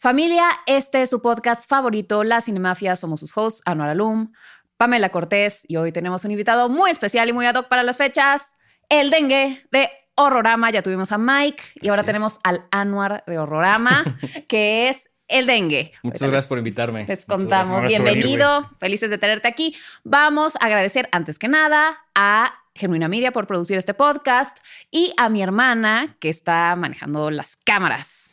Familia, este es su podcast favorito, La Cinemafia. Somos sus hosts, Anuar Alum, Pamela Cortés, y hoy tenemos un invitado muy especial y muy ad hoc para las fechas, el dengue de Horrorama. Ya tuvimos a Mike y ahora tenemos al Anuar de Horrorama, que es el dengue. Muchas gracias por invitarme. Les contamos. Bienvenido, felices de tenerte aquí. Vamos a agradecer antes que nada a Genuina Media por producir este podcast y a mi hermana que está manejando las cámaras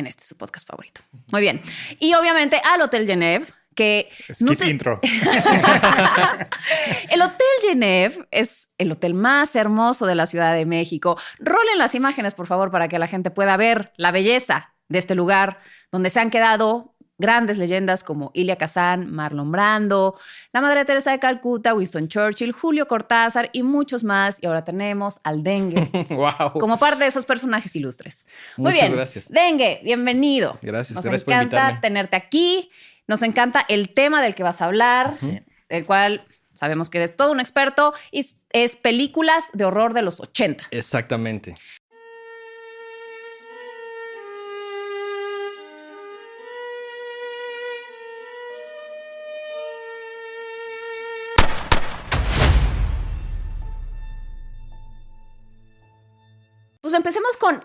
en este su podcast favorito. Muy bien. Y obviamente al Hotel Genève que no sé... intro. el Hotel Genève es el hotel más hermoso de la Ciudad de México. Rolen las imágenes, por favor, para que la gente pueda ver la belleza de este lugar donde se han quedado grandes leyendas como Ilia Kazan, Marlon Brando, la Madre Teresa de Calcuta, Winston Churchill, Julio Cortázar y muchos más. Y ahora tenemos al Dengue como parte de esos personajes ilustres. Muy bien. gracias. Dengue, bienvenido. Gracias. Nos gracias encanta tenerte aquí. Nos encanta el tema del que vas a hablar, del cual sabemos que eres todo un experto, y es películas de horror de los 80. Exactamente. Pues empecemos con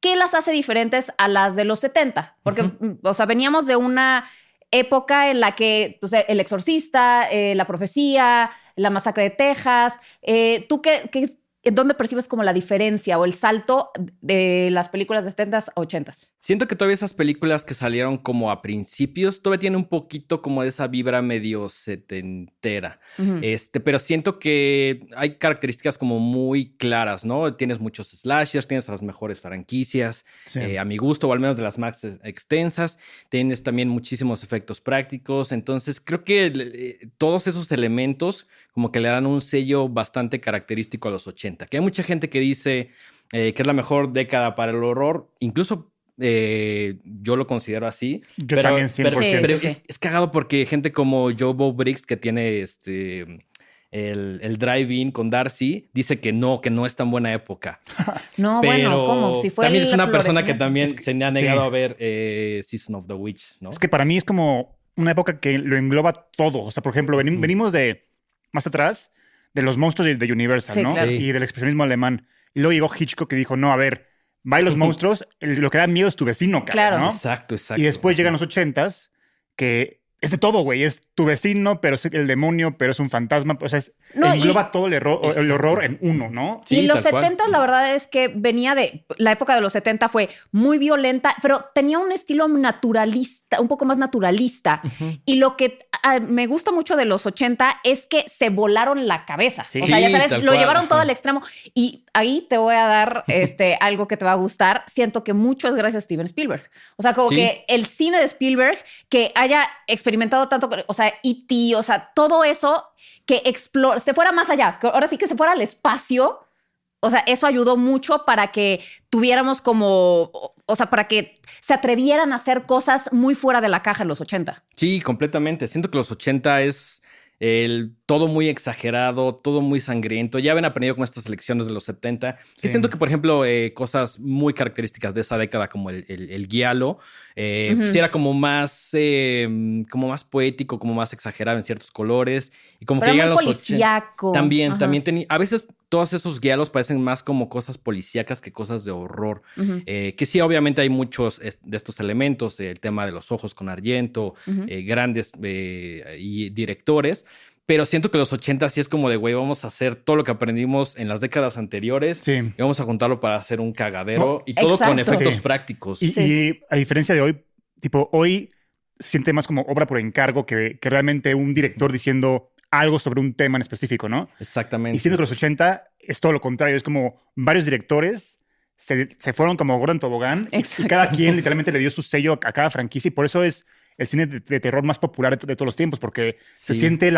qué las hace diferentes a las de los 70, porque, o sea, veníamos de una época en la que pues, el exorcista, eh, la profecía, la masacre de Texas, eh, ¿tú qué, qué, ¿dónde percibes como la diferencia o el salto de las películas de 70s a 80s? Siento que todavía esas películas que salieron como a principios todavía tienen un poquito como de esa vibra medio setentera. Este, pero siento que hay características como muy claras, ¿no? Tienes muchos slashers, tienes las mejores franquicias, eh, a mi gusto, o al menos de las más extensas. Tienes también muchísimos efectos prácticos. Entonces, creo que eh, todos esos elementos como que le dan un sello bastante característico a los 80. Que hay mucha gente que dice eh, que es la mejor década para el horror, incluso eh, yo lo considero así. Yo también 100%. Pero, es, cagado porque gente como Joe Bob Briggs, que tiene este el, el drive-in con Darcy, dice que no, que no es tan buena época. no, bueno, ¿cómo? Si fue también es una persona que también se ha negado a ver eh, Season of the Witch, ¿no? Es que para mí es como una época que lo engloba todo. O sea, por ejemplo, venimos de más atrás de los monstruos de, Universal, ¿no? Y del expresionismo alemán. Y luego llegó Hitchcock que dijo, no, a ver, va los monstruos, lo que da miedo es tu vecino, claro. ¿no? Exacto, exacto. Y después llegan los ochentas, que es de todo, güey. Es tu vecino, pero es el demonio, pero es un fantasma. O sea, es, engloba todo el, el, horror en uno, ¿no? y los 70 la verdad es que venía de. La época de los 70 fue muy violenta, pero tenía un estilo naturalista, un poco más naturalista. Y lo que ah, me gusta mucho de los 80 es que se volaron la cabeza. o sea, ya sabes, lo llevaron todo al extremo. Y ahí te voy a dar este, algo que te va a gustar. Siento que mucho es gracias a Steven Spielberg. O sea, como que el cine de Spielberg que haya experimentado experimentado tanto, o sea, E.T., o sea, todo eso que explore, se fuera más allá, ahora sí que se fuera al espacio, o sea, eso ayudó mucho para que tuviéramos como, o sea, para que se atrevieran a hacer cosas muy fuera de la caja en los 80. Sí, completamente. Siento que los 80 es el, todo muy exagerado, todo muy sangriento. Ya habían aprendido con estas elecciones de los 70. Que siento que, por ejemplo, eh, cosas muy características de esa década, como el, el, guialo, eh, era como más, eh, como más poético, como más exagerado en ciertos colores. Y como que llegan los 80. También, también tenía. A veces todos esos guialos parecen más como cosas policíacas que cosas de horror. Eh, que sí, obviamente hay muchos de estos elementos, el tema de los ojos con argento, eh, grandes eh, y directores. Pero siento que los 80 sí es como de, güey, vamos a hacer todo lo que aprendimos en las décadas anteriores y vamos a juntarlo para hacer un cagadero y todo con efectos prácticos. Y, a diferencia de hoy, tipo, hoy siente más como obra por encargo que, que realmente un director diciendo algo sobre un tema en específico, ¿no? Exactamente. Y siento que los 80 es todo lo contrario, es como varios directores se, se fueron como Gordon Tobogán y cada quien literalmente le dio su sello a cada franquicia y por eso es el cine de, terror más popular de, todos los tiempos, porque se siente el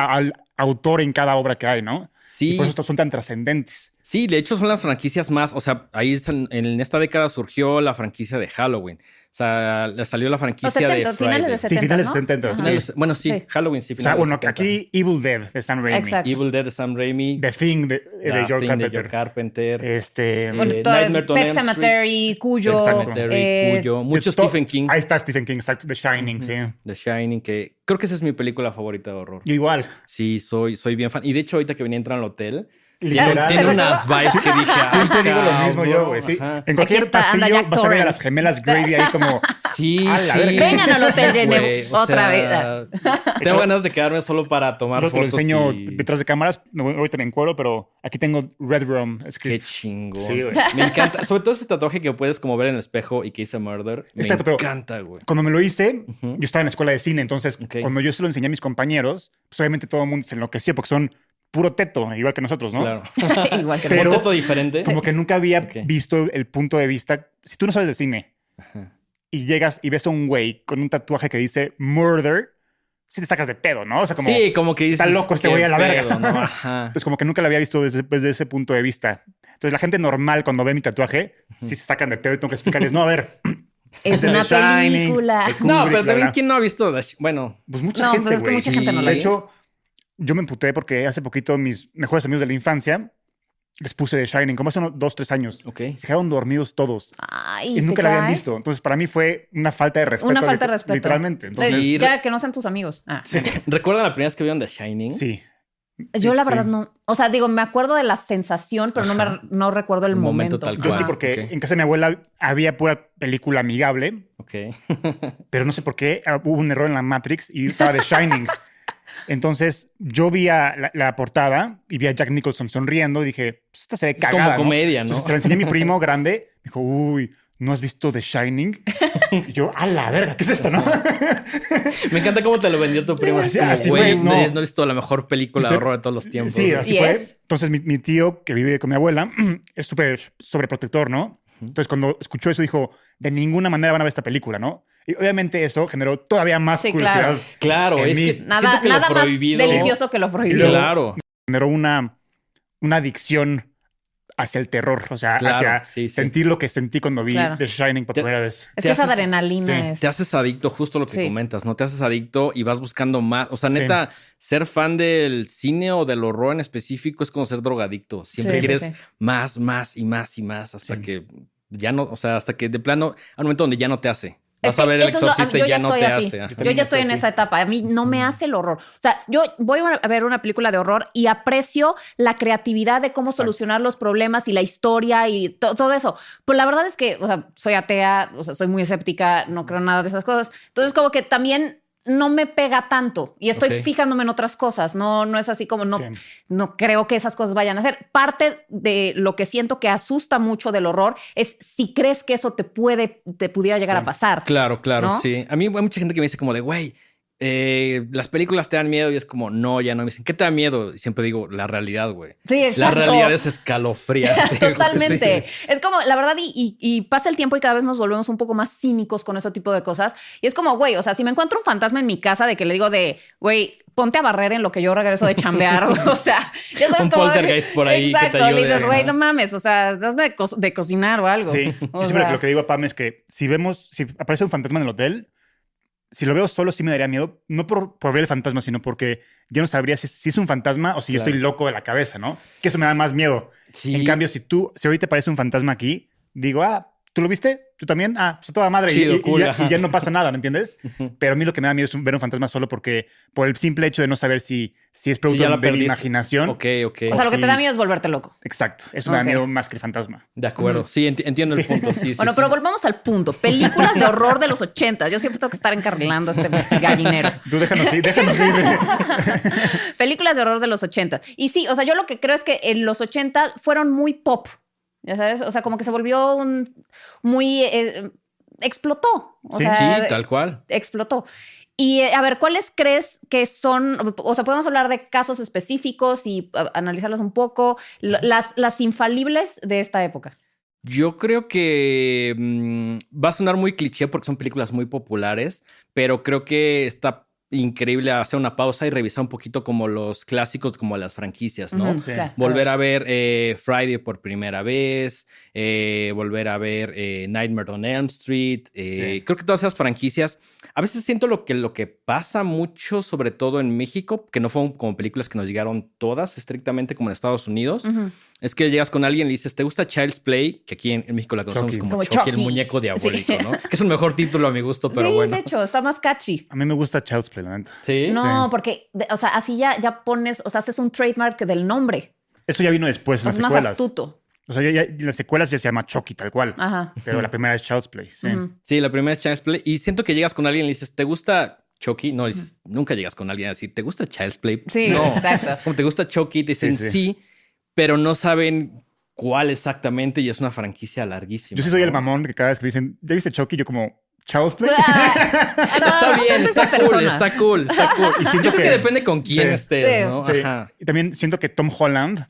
autor en cada obra que hay, ¿no? Sí. Y por eso son tan trascendentes. Sí, de hecho son las franquicias más, o sea, ahí en, esta década surgió la franquicia de Halloween. O sea, le salió la franquicia de finales de 70, Sí, finales de 70. Bueno, sí, Halloween sí. O sea, bueno, aquí Evil Dead de Sam Raimi. Exacto. Evil Dead de Sam Raimi. The Thing de, de George Carpenter. George Carpenter. Este... Bueno, eh, Nightmare Pet Cemetery, Cuyo. Cemetery, eh, Cuyo. Mucho Stephen King. Ahí está Stephen King, exacto. The Shining, sí. The Shining, que creo que esa es mi película favorita de horror. Yo igual. Sí, soy, soy bien fan. Y de hecho, ahorita que venía a entrar al hotel Literal. Tiene, unas vibes que dije. Ah, Siempre digo lo mismo yo, güey. ¿sí? En cualquier pasillo vas a ver a las gemelas Grady ahí como. Sí, sí. Vengan al Hotel otra vez. Tengo ganas de quedarme solo para tomar fotos. Te lo enseño detrás de cámaras. Ahorita me encuero, pero aquí tengo Red Room escrito. Qué chingo. Sí, güey. Me encanta. Sobre todo ese tatuaje que puedes como ver en el espejo y que dice Murder. Me encanta, güey. Cuando me lo hice, yo estaba en la escuela de cine. Entonces, cuando yo se lo enseñé a mis compañeros, pues obviamente todo el mundo se enloqueció porque son puro teto, igual que nosotros, ¿no? Claro. igual que Pero teto diferente. Como que nunca había visto el punto de vista. Si tú no sabes de cine y llegas y ves a un güey con un tatuaje que dice murder, sí te sacas de pedo, ¿no? O sea, como. Sí, como que dices. Está loco este güey a la verga. ¿no? Entonces, como que nunca lo había visto desde, desde, ese punto de vista. Entonces, la gente normal, cuando ve mi tatuaje, sí se sacan de pedo y tengo que explicarles, no, a ver. Es una película. no, pero también, ¿quién no ha visto? Bueno, pues mucha gente. Pues es que mucha gente no la De hecho, yo me emputé porque hace poquito mis mejores amigos de la infancia les puse The Shining, como hace unos dos, tres años. Ok. Se quedaron dormidos todos. Ay, y nunca la habían visto. Entonces, para mí fue una falta de respeto. Una falta de respeto. Literalmente. Entonces, ya que no sean tus amigos. Ah. ¿Recuerdan la primera vez que vieron The Shining? Sí. Yo la verdad no, o sea, digo, me acuerdo de la sensación, pero no me no recuerdo el momento. tal Yo sí, porque en casa de mi abuela había pura película amigable. Ok. pero no sé por qué ah, hubo un error en la Matrix y estaba The Shining. Entonces yo vi a la, portada y vi a Jack Nicholson sonriendo y dije, pues esta se ve cagada. Es como comedia, ¿no? Entonces se la enseñé a mi primo grande. Me dijo, uy, ¿no has visto The Shining? Y yo, a la verga, ¿qué es esto, no? Me encanta cómo te lo vendió tu primo. Así, así fue, no. no he visto la mejor película de horror de todos los tiempos. Sí, así fue. Entonces mi, mi, tío, que vive con mi abuela, es súper sobreprotector, ¿no? Entonces, cuando escuchó eso, dijo: De ninguna manera van a ver esta película, ¿no? Y obviamente eso generó todavía más curiosidad. Claro, es que nada, nada más delicioso que lo prohibido. claro. Generó una, una adicción hacia el terror, o sea, hacia sentir lo que sentí cuando vi The Shining por primera vez. Es que esa adrenalina es. Te haces adicto, justo lo que comentas, ¿no? Te haces adicto y vas buscando más. O sea, neta, ser fan del cine o del horror en específico es como ser drogadicto. Siempre quieres más, más y más y más hasta que ya no, o sea, hasta que de plano, al momento donde ya no te hace. Vas a ver el exorcista y ya, no te hace. Yo ya estoy en esa etapa. A mí no me hace el horror. O sea, yo voy a ver una película de horror y aprecio la creatividad de cómo solucionar los problemas y la historia y todo eso. Pues la verdad es que, o sea, soy atea, o sea, soy muy escéptica, no creo nada de esas cosas. Entonces, como que también no me pega tanto y estoy fijándome en otras cosas. No, no es así como no, no creo que esas cosas vayan a ser. Parte de lo que siento que asusta mucho del horror es si crees que eso te puede, te pudiera llegar a pasar. Claro, claro, sí. A mí hay mucha gente que me dice como de, güey, eh, las películas te dan miedo y es como, no, ya no me dicen, ¿qué te da miedo? Y siempre digo, la realidad, güey. Sí, exacto. La realidad es escalofriante. Totalmente. Es como, la verdad, y, pasa el tiempo y cada vez nos volvemos un poco más cínicos con ese tipo de cosas. Y es como, güey, o sea, si me encuentro un fantasma en mi casa de que le digo de, güey, ponte a barrer en lo que yo regreso de chambear. o sea, ya sabes un poltergeist por ahí. Exacto, le dices, güey, no mames, o sea, hazme de, cocinar o algo. Sí, yo siempre lo que digo a Pam es que si vemos, si aparece un fantasma en el hotel, si lo veo solo sí me daría miedo, no por, por ver el fantasma, sino porque yo no sabría si, es un fantasma o si yo estoy loco de la cabeza, ¿no? Que eso me da más miedo. En cambio, si tú, si hoy te parece un fantasma aquí, digo, ah, ¿Tú lo viste? ¿Tú también? Ah, pues toda madre. y, ya, no pasa nada, ¿me entiendes? Pero a mí lo que me da miedo es ver un fantasma solo porque, por el simple hecho de no saber si, si es producto de la imaginación. Ok, ok. O sea, lo que te da miedo es volverte loco. Exacto. Eso me da miedo más que el fantasma. De acuerdo. Sí, entiendo el punto. Sí, bueno, pero volvamos al punto. Películas de horror de los 80. Yo siempre tengo que estar encarrilando a este gallinero. Tú déjanos ir, déjanos ir. Películas de horror de los 80. Y sí, o sea, yo lo que creo es que en los 80 fueron muy pop. Ya sabes, o sea, como que se volvió un muy... Eh, explotó. sí, sí, tal cual. Explotó. Y eh, a ver, ¿cuáles crees que son, o sea, podemos hablar de casos específicos y analizarlos un poco, las, las infalibles de esta época? Yo creo que mm, va a sonar muy cliché porque son películas muy populares, pero creo que está increíble hacer una pausa y revisar un poquito como los clásicos, como las franquicias, ¿no? Volver a ver eh, Friday por primera vez, eh, volver a ver eh, Nightmare on Elm Street. Creo que todas esas franquicias, a veces siento lo que, lo que pasa mucho, sobre todo en México, que no fueron como películas que nos llegaron todas estrictamente como en Estados Unidos. Es que llegas con alguien y le dices, ¿te gusta Child's Play? Que aquí en, México la conocemos como, Chucky, el muñeco diabólico, ¿no? Que es un mejor título a mi gusto, pero bueno. de hecho, está más catchy. A mí me gusta Child's Play, la neta. Sí. No, porque, o sea, así ya, ya pones, o sea, haces un trademark del nombre. Eso ya vino después en las secuelas. más astuto. O sea, ya, en las secuelas ya se llama Chucky, tal cual. Ajá. Pero la primera es Child's Play, sí. Sí, la primera es Child's Play. Y siento que llegas con alguien y le dices, ¿te gusta Chucky? No, dices, nunca llegas con alguien a decir, ¿te gusta Child's Play? Sí, no. exacto. Como te gusta Chucky, te dicen sí, pero no saben cuál exactamente y es una franquicia larguísima. Yo sí soy el mamón que cada vez que dicen, ¿ya viste Chucky? Yo como, Child's Play. está bien, está cool, está cool, está cool, Y siento que, depende con quién estés, ¿no? Ajá. Y también siento que Tom Holland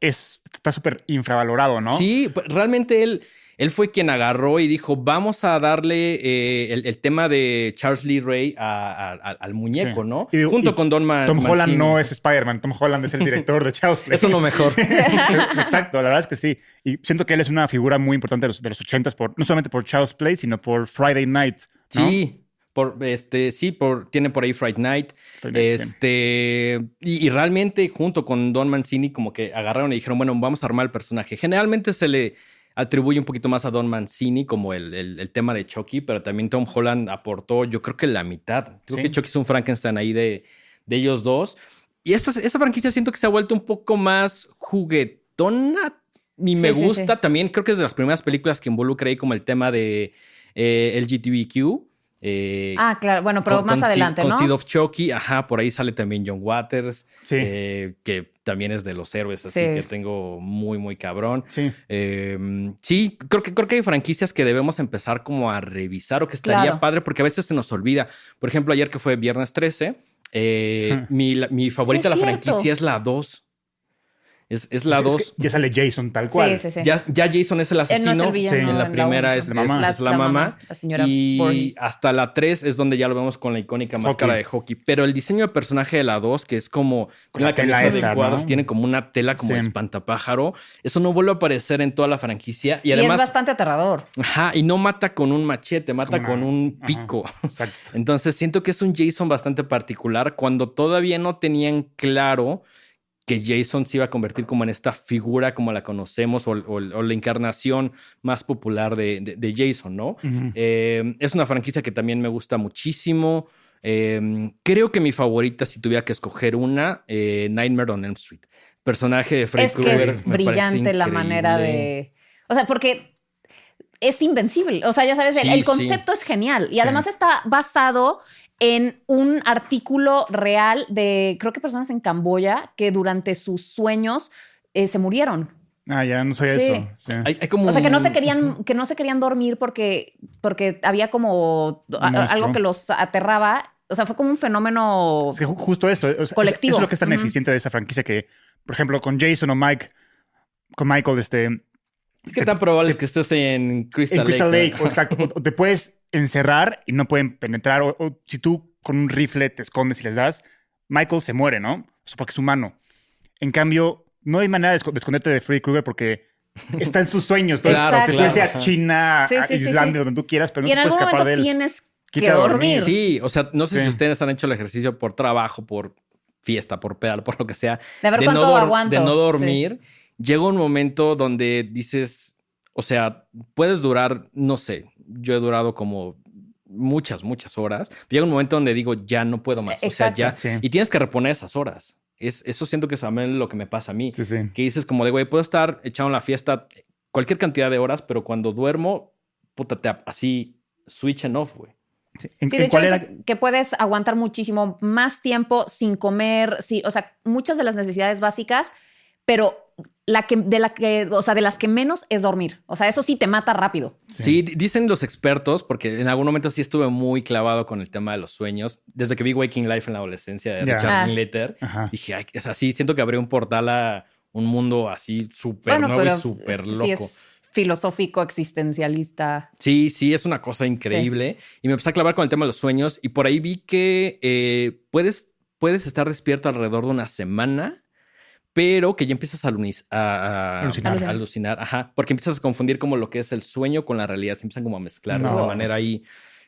es, está súper infravalorado, ¿no? Sí, pues, realmente él él fue quien agarró y dijo, vamos a darle eh, el, tema de Charles Lee Ray al muñeco, ¿no? Junto con Don Man Tom Holland no es Spider-Man, Tom Holland es el director de Charles Play. Eso no mejor. Exacto, la verdad es que sí. Y siento que él es una figura muy importante de los, de los 80 por, no solamente por Charles Play, sino por Friday Night. Sí. Por, este, sí, por, tiene por ahí Friday Night. este, y, y, realmente junto con Don Mancini como que agarraron y dijeron, bueno, vamos a armar el personaje. Generalmente se le, atribuye un poquito más a Don Mancini como el, tema de Chucky, pero también Tom Holland aportó, yo creo que la mitad. Creo que Chucky es un Frankenstein ahí de, de ellos dos. Y esa, esa franquicia siento que se ha vuelto un poco más juguetona. Y me gusta también, creo que es de las primeras películas que involucra ahí como el tema de eh, LGTBQ. Eh, ah, claro, bueno, pero más adelante, con ¿no? Con Seed of Chucky, ajá, por ahí sale también John Waters, eh, que también es de los héroes, así que tengo muy, muy cabrón. Sí. Em, sí, creo que, creo que hay franquicias que debemos empezar como a revisar o que estaría padre, porque a veces se nos olvida. Por ejemplo, ayer que fue Viernes 13, eh, mi, mi, favorita de la franquicia es la 2. Es, la 2. ya sale Jason tal cual. ya, ya, Jason es el asesino. en la primera es, la mamá. Es, la, mamá. señora y hasta la 3 es donde ya lo vemos con la icónica máscara de hockey. Pero el diseño de personaje de la 2, que es como con la, camisa de cuadros, tiene como una tela como espantapájaro. Eso no vuelve a aparecer en toda la franquicia. Y, además. es bastante aterrador. Ajá. Y no mata con un machete, mata con un pico. exacto. Entonces siento que es un Jason bastante particular cuando todavía no tenían claro que Jason se iba a convertir como en esta figura como la conocemos o, la encarnación más popular de, Jason, ¿no? Eh, es una franquicia que también me gusta muchísimo. Eh, creo que mi favorita, si tuviera que escoger una, eh, Nightmare on Elm Street. Personaje de Freddy Krueger. Es brillante la manera de. O sea, porque es invencible. O sea, ya sabes, el, concepto es genial. Y además está basado en un artículo real de, creo que personas en Camboya que durante sus sueños eh, se murieron. Ah, ya no sé eso. o sea, que no se querían, que no se querían dormir porque, porque había como algo que los aterraba. O sea, fue como un fenómeno justo esto. colectivo. Eso es lo que es tan eficiente de esa franquicia que, por ejemplo, con Jason o Mike, con Michael, este. ¿Qué tan probable es que estés en Crystal Lake? En Crystal Lake, o, exacto. te puedes encerrar y no pueden penetrar. O, si tú con un rifle te escondes y les das, Michael se muere, ¿no? O sea, porque es humano. En cambio, no hay manera de esconderte de Freddy Krueger porque está en tus sueños. claro, que tú a China, a Islandia, donde tú quieras, pero no te puedes escapar de él. Tienes que dormir. Sí, o sea, no sé si ustedes han hecho el ejercicio por trabajo, por fiesta, por pedal, por lo que sea. De, ver no, de no dormir. Llega un momento donde dices, o sea, puedes durar, no sé, yo he durado como muchas, muchas horas. Llega un momento donde digo, ya no puedo más. O sea, ya. Y tienes que reponer esas horas. Es, eso siento que es lo que me pasa a mí. que dices como de, güey, puedo estar echado en la fiesta cualquier cantidad de horas, pero cuando duermo, puta, te, así switch and off, güey. Sí. de hecho, que puedes aguantar muchísimo más tiempo sin comer, sí, o sea, muchas de las necesidades básicas, pero la que, de la que, o sea, de las que menos es dormir. O sea, eso sí te mata rápido. Sí. dicen los expertos, porque en algún momento sí estuve muy clavado con el tema de los sueños. Desde que vi Waking Life en la adolescencia de Richard ah. Linklater, dije, o sea, sí, siento que habría un portal a un mundo así súper nuevo y súper loco. filosófico, existencialista. Sí, sí, es una cosa increíble. Y me empecé a clavar con el tema de los sueños y por ahí vi que eh, puedes, puedes estar despierto alrededor de una semana pero que ya empiezas a, alucinar. alucinar. ajá, porque empiezas a confundir como lo que es el sueño con la realidad, se empiezan como a mezclar de una manera ahí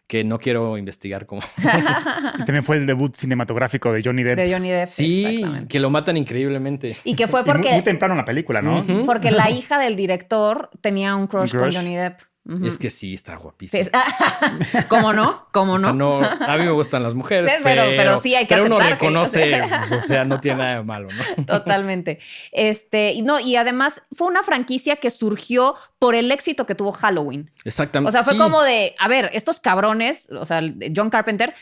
que no quiero investigar cómo. y también fue el debut cinematográfico de Johnny Depp. De Johnny Depp. Sí, que lo matan increíblemente. Y que fue porque. muy, temprano en la película, ¿no? Porque la hija del director tenía un crush, con Johnny Depp. Es que sí, está guapísimo. ¿Cómo no? ¿Cómo no? no? A mí me gustan las mujeres, pero, pero, sí hay que pero uno reconoce, pues, o sea, no tiene nada de malo, ¿no? Totalmente. Este, no, y además fue una franquicia que surgió por el éxito que tuvo Halloween. Exactamente. O sea, fue como de, a ver, estos cabrones, o sea, John Carpenter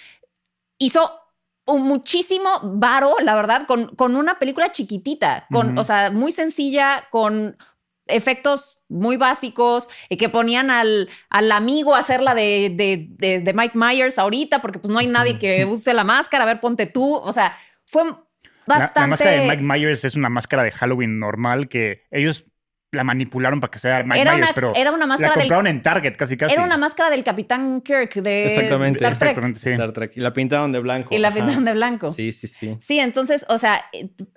hizo un muchísimo varo, la verdad, con, con una película chiquitita, con, o sea, muy sencilla, con efectos muy básicos y que ponían al, al amigo a hacer la de, de, Mike Myers ahorita porque pues no hay nadie que use la máscara, a ver, ponte tú, o sea, fue bastante... La, máscara de Mike Myers es una máscara de Halloween normal que ellos la manipularon para que sea Mike Myers, pero era una máscara la compraron en Target casi casi. Era una máscara del Capitán Kirk de Exactamente. Star Trek. Exactamente, sí. Star Trek. Y la pintaron de blanco. Y la pintaron de blanco. Sí, sí, sí. Sí, entonces, o sea,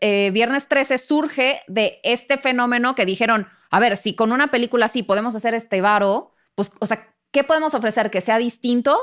eh, Viernes 13 surge de este fenómeno que dijeron, a ver, si con una película así podemos hacer este varo, pues, o sea, ¿qué podemos ofrecer que sea distinto?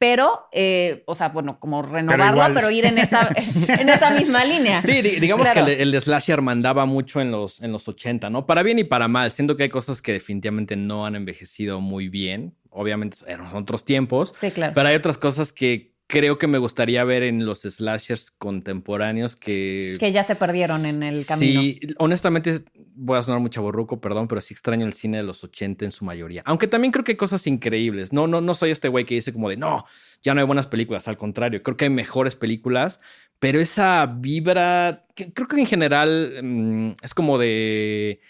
Pero, eh, o sea, bueno, como renovarlo, pero, ir en esa, en esa misma línea. Sí, digamos que el, el, slasher mandaba mucho en los, en los 80, ¿no? Para bien y para mal. Siento que hay cosas que definitivamente no han envejecido muy bien. Obviamente eran otros tiempos. Sí, claro. Pero hay otras cosas que creo que me gustaría ver en los slashers contemporáneos que... Que ya se perdieron en el camino. Sí, honestamente voy a sonar mucho borruco, perdón, pero sí extraño el cine de los 80 en su mayoría. Aunque también creo que hay cosas increíbles. No, no, no soy este güey que dice como de, no, ya no hay buenas películas. Al contrario, creo que hay mejores películas, pero esa vibra, creo que en general mm, es como de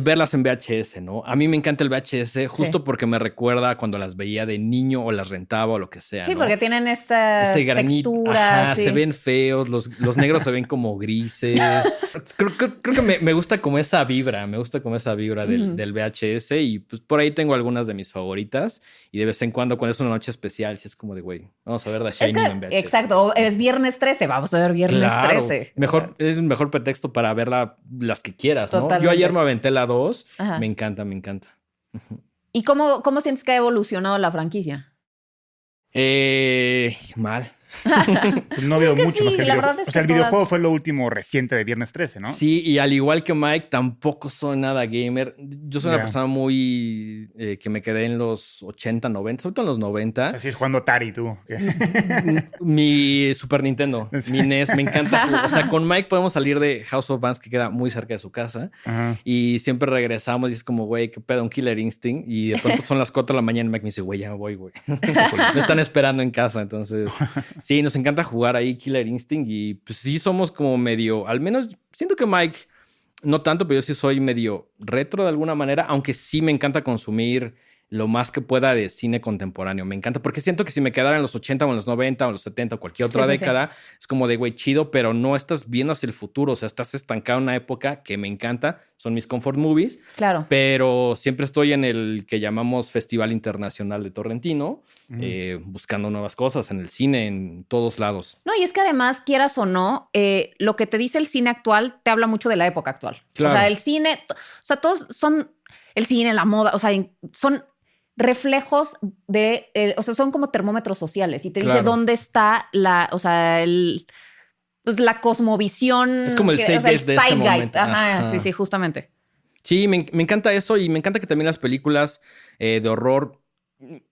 verlas en VHS, ¿no? A mí me encanta el VHS justo porque me recuerda cuando las veía de niño o las rentaba o lo que sea. Sí, porque tienen esta textura. Se ven feos, los, los negros se ven como grises. Creo, que me, gusta como esa vibra, me gusta como esa vibra del, del, VHS y pues por ahí tengo algunas de mis favoritas y de vez en cuando cuando es una noche especial, si es como de, güey, vamos a ver The Shining en VHS. Exacto, es viernes 13, vamos a ver viernes 13. Mejor, es el mejor pretexto para verla las que quieras, ¿no? Yo ayer me aventé la 2. Me encanta, me encanta. ¿Y cómo, cómo sientes que ha evolucionado la franquicia? Eh, mal. Pues no veo mucho más que el videojuego. o sea, el videojuego fue lo último reciente de Viernes 13, ¿no? Sí, y al igual que Mike, tampoco soy nada gamer. Yo soy una persona muy eh, que me quedé en los 80, 90, sobre todo en los 90. O sea, es jugando Atari tú. mi Super Nintendo, mi NES, me encanta. O sea, con Mike podemos salir de House of Bands, que queda muy cerca de su casa, y siempre regresamos y es como, güey, qué pedo, un Killer Instinct. Y de pronto son las 4 de la mañana y Mike me dice, güey, ya me voy, güey. me están esperando en casa, entonces Sí, nos encanta jugar ahí Killer Instinct y pues sí somos como medio, al menos siento que Mike, no tanto, pero yo sí soy medio retro de alguna manera, aunque sí me encanta consumir lo más que pueda de cine contemporáneo. Me encanta porque siento que si me quedara en los 80 o en los 90 o en los 70 o cualquier otra década, es como de, güey, chido, pero no estás viendo hacia el futuro. O sea, estás estancado en una época que me encanta. Son mis comfort movies. Claro. Pero siempre estoy en el que llamamos Festival Internacional de Torrentino, eh, buscando nuevas cosas en el cine, en todos lados. No, y es que además, quieras o no, eh, lo que te dice el cine actual te habla mucho de la época actual. Claro. O sea, el cine, o sea, todos son el cine, la moda, o sea, son reflejos de, eh, o sea, son como termómetros sociales y te dice dónde está la, o sea, el, pues la cosmovisión. Es como el, que, de ese momento. Ajá, sí, sí, justamente. Sí, me, encanta eso y me encanta que también las películas eh, de horror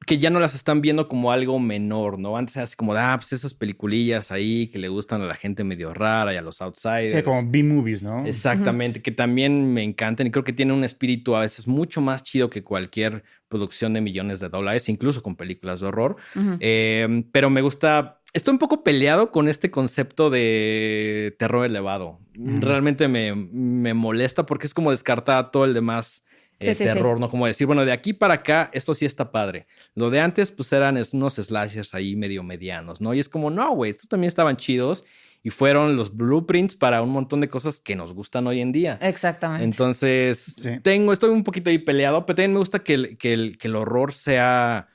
que ya no las están viendo como algo menor, ¿no? Antes era así como, ah, pues esas peliculillas ahí que le gustan a la gente medio rara y a los outsiders. Sí, como B-movies, ¿no? Exactamente, que también me encantan y creo que tienen un espíritu a veces mucho más chido que cualquier producción de millones de dólares, incluso con películas de horror. Em, pero me gusta, estoy un poco peleado con este concepto de terror elevado. Realmente me, me molesta porque es como descartar todo el demás eh, terror, ¿no? Como decir, bueno, de aquí para acá, esto sí está padre. Lo de antes, pues eran unos slashers ahí medio medianos, ¿no? Y es como, no, güey, estos también estaban chidos y fueron los blueprints para un montón de cosas que nos gustan hoy en día. Exactamente. Entonces, tengo, estoy un poquito ahí peleado, pero también me gusta que el, que el, que el horror sea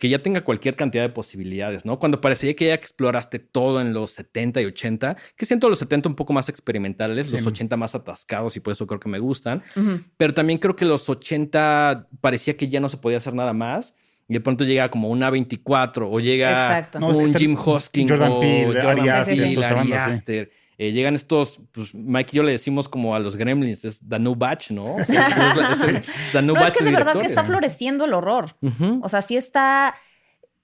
que ya tenga cualquier cantidad de posibilidades, ¿no? Cuando parecía que ya exploraste todo en los 70 y 80, que siento los 70 un poco más experimentales, los 80 más atascados y por eso creo que me gustan, pero también creo que los 80 parecía que ya no se podía hacer nada más. Y de pronto llega como una 24 o llega un Jim Hosking Jordan o Peele, Jordan Ari Aster. Eh, llegan estos, pues Mike y yo le decimos como a los gremlins, es The New Batch, ¿no? es, The New no, es que de verdad que está floreciendo el horror. O sea, sí está...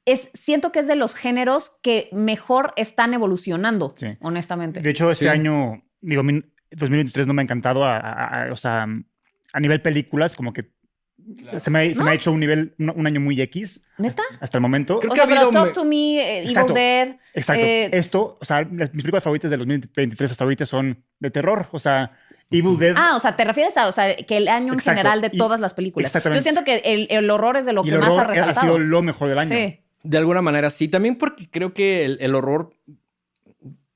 Es, siento que es de los géneros que mejor están evolucionando, honestamente. De hecho, este año, digo, 2023 no me ha encantado, o sea, a nivel películas, como que se, me, ha hecho un nivel, un, año muy X. ¿Neta? Hasta el momento. Creo o que sea, pero Talk to Me, eh, Evil Dead. Exacto. Eh, Esto, o sea, mis películas favoritas del 2023 hasta ahorita son de terror. O sea, Evil Dead. Ah, o sea, te refieres a o sea, que el año en general de todas las películas. Exactamente. Yo siento que el, el horror es de lo que más ha resaltado. ha sido lo mejor del año. Sí. De alguna manera sí. También porque creo que el, el horror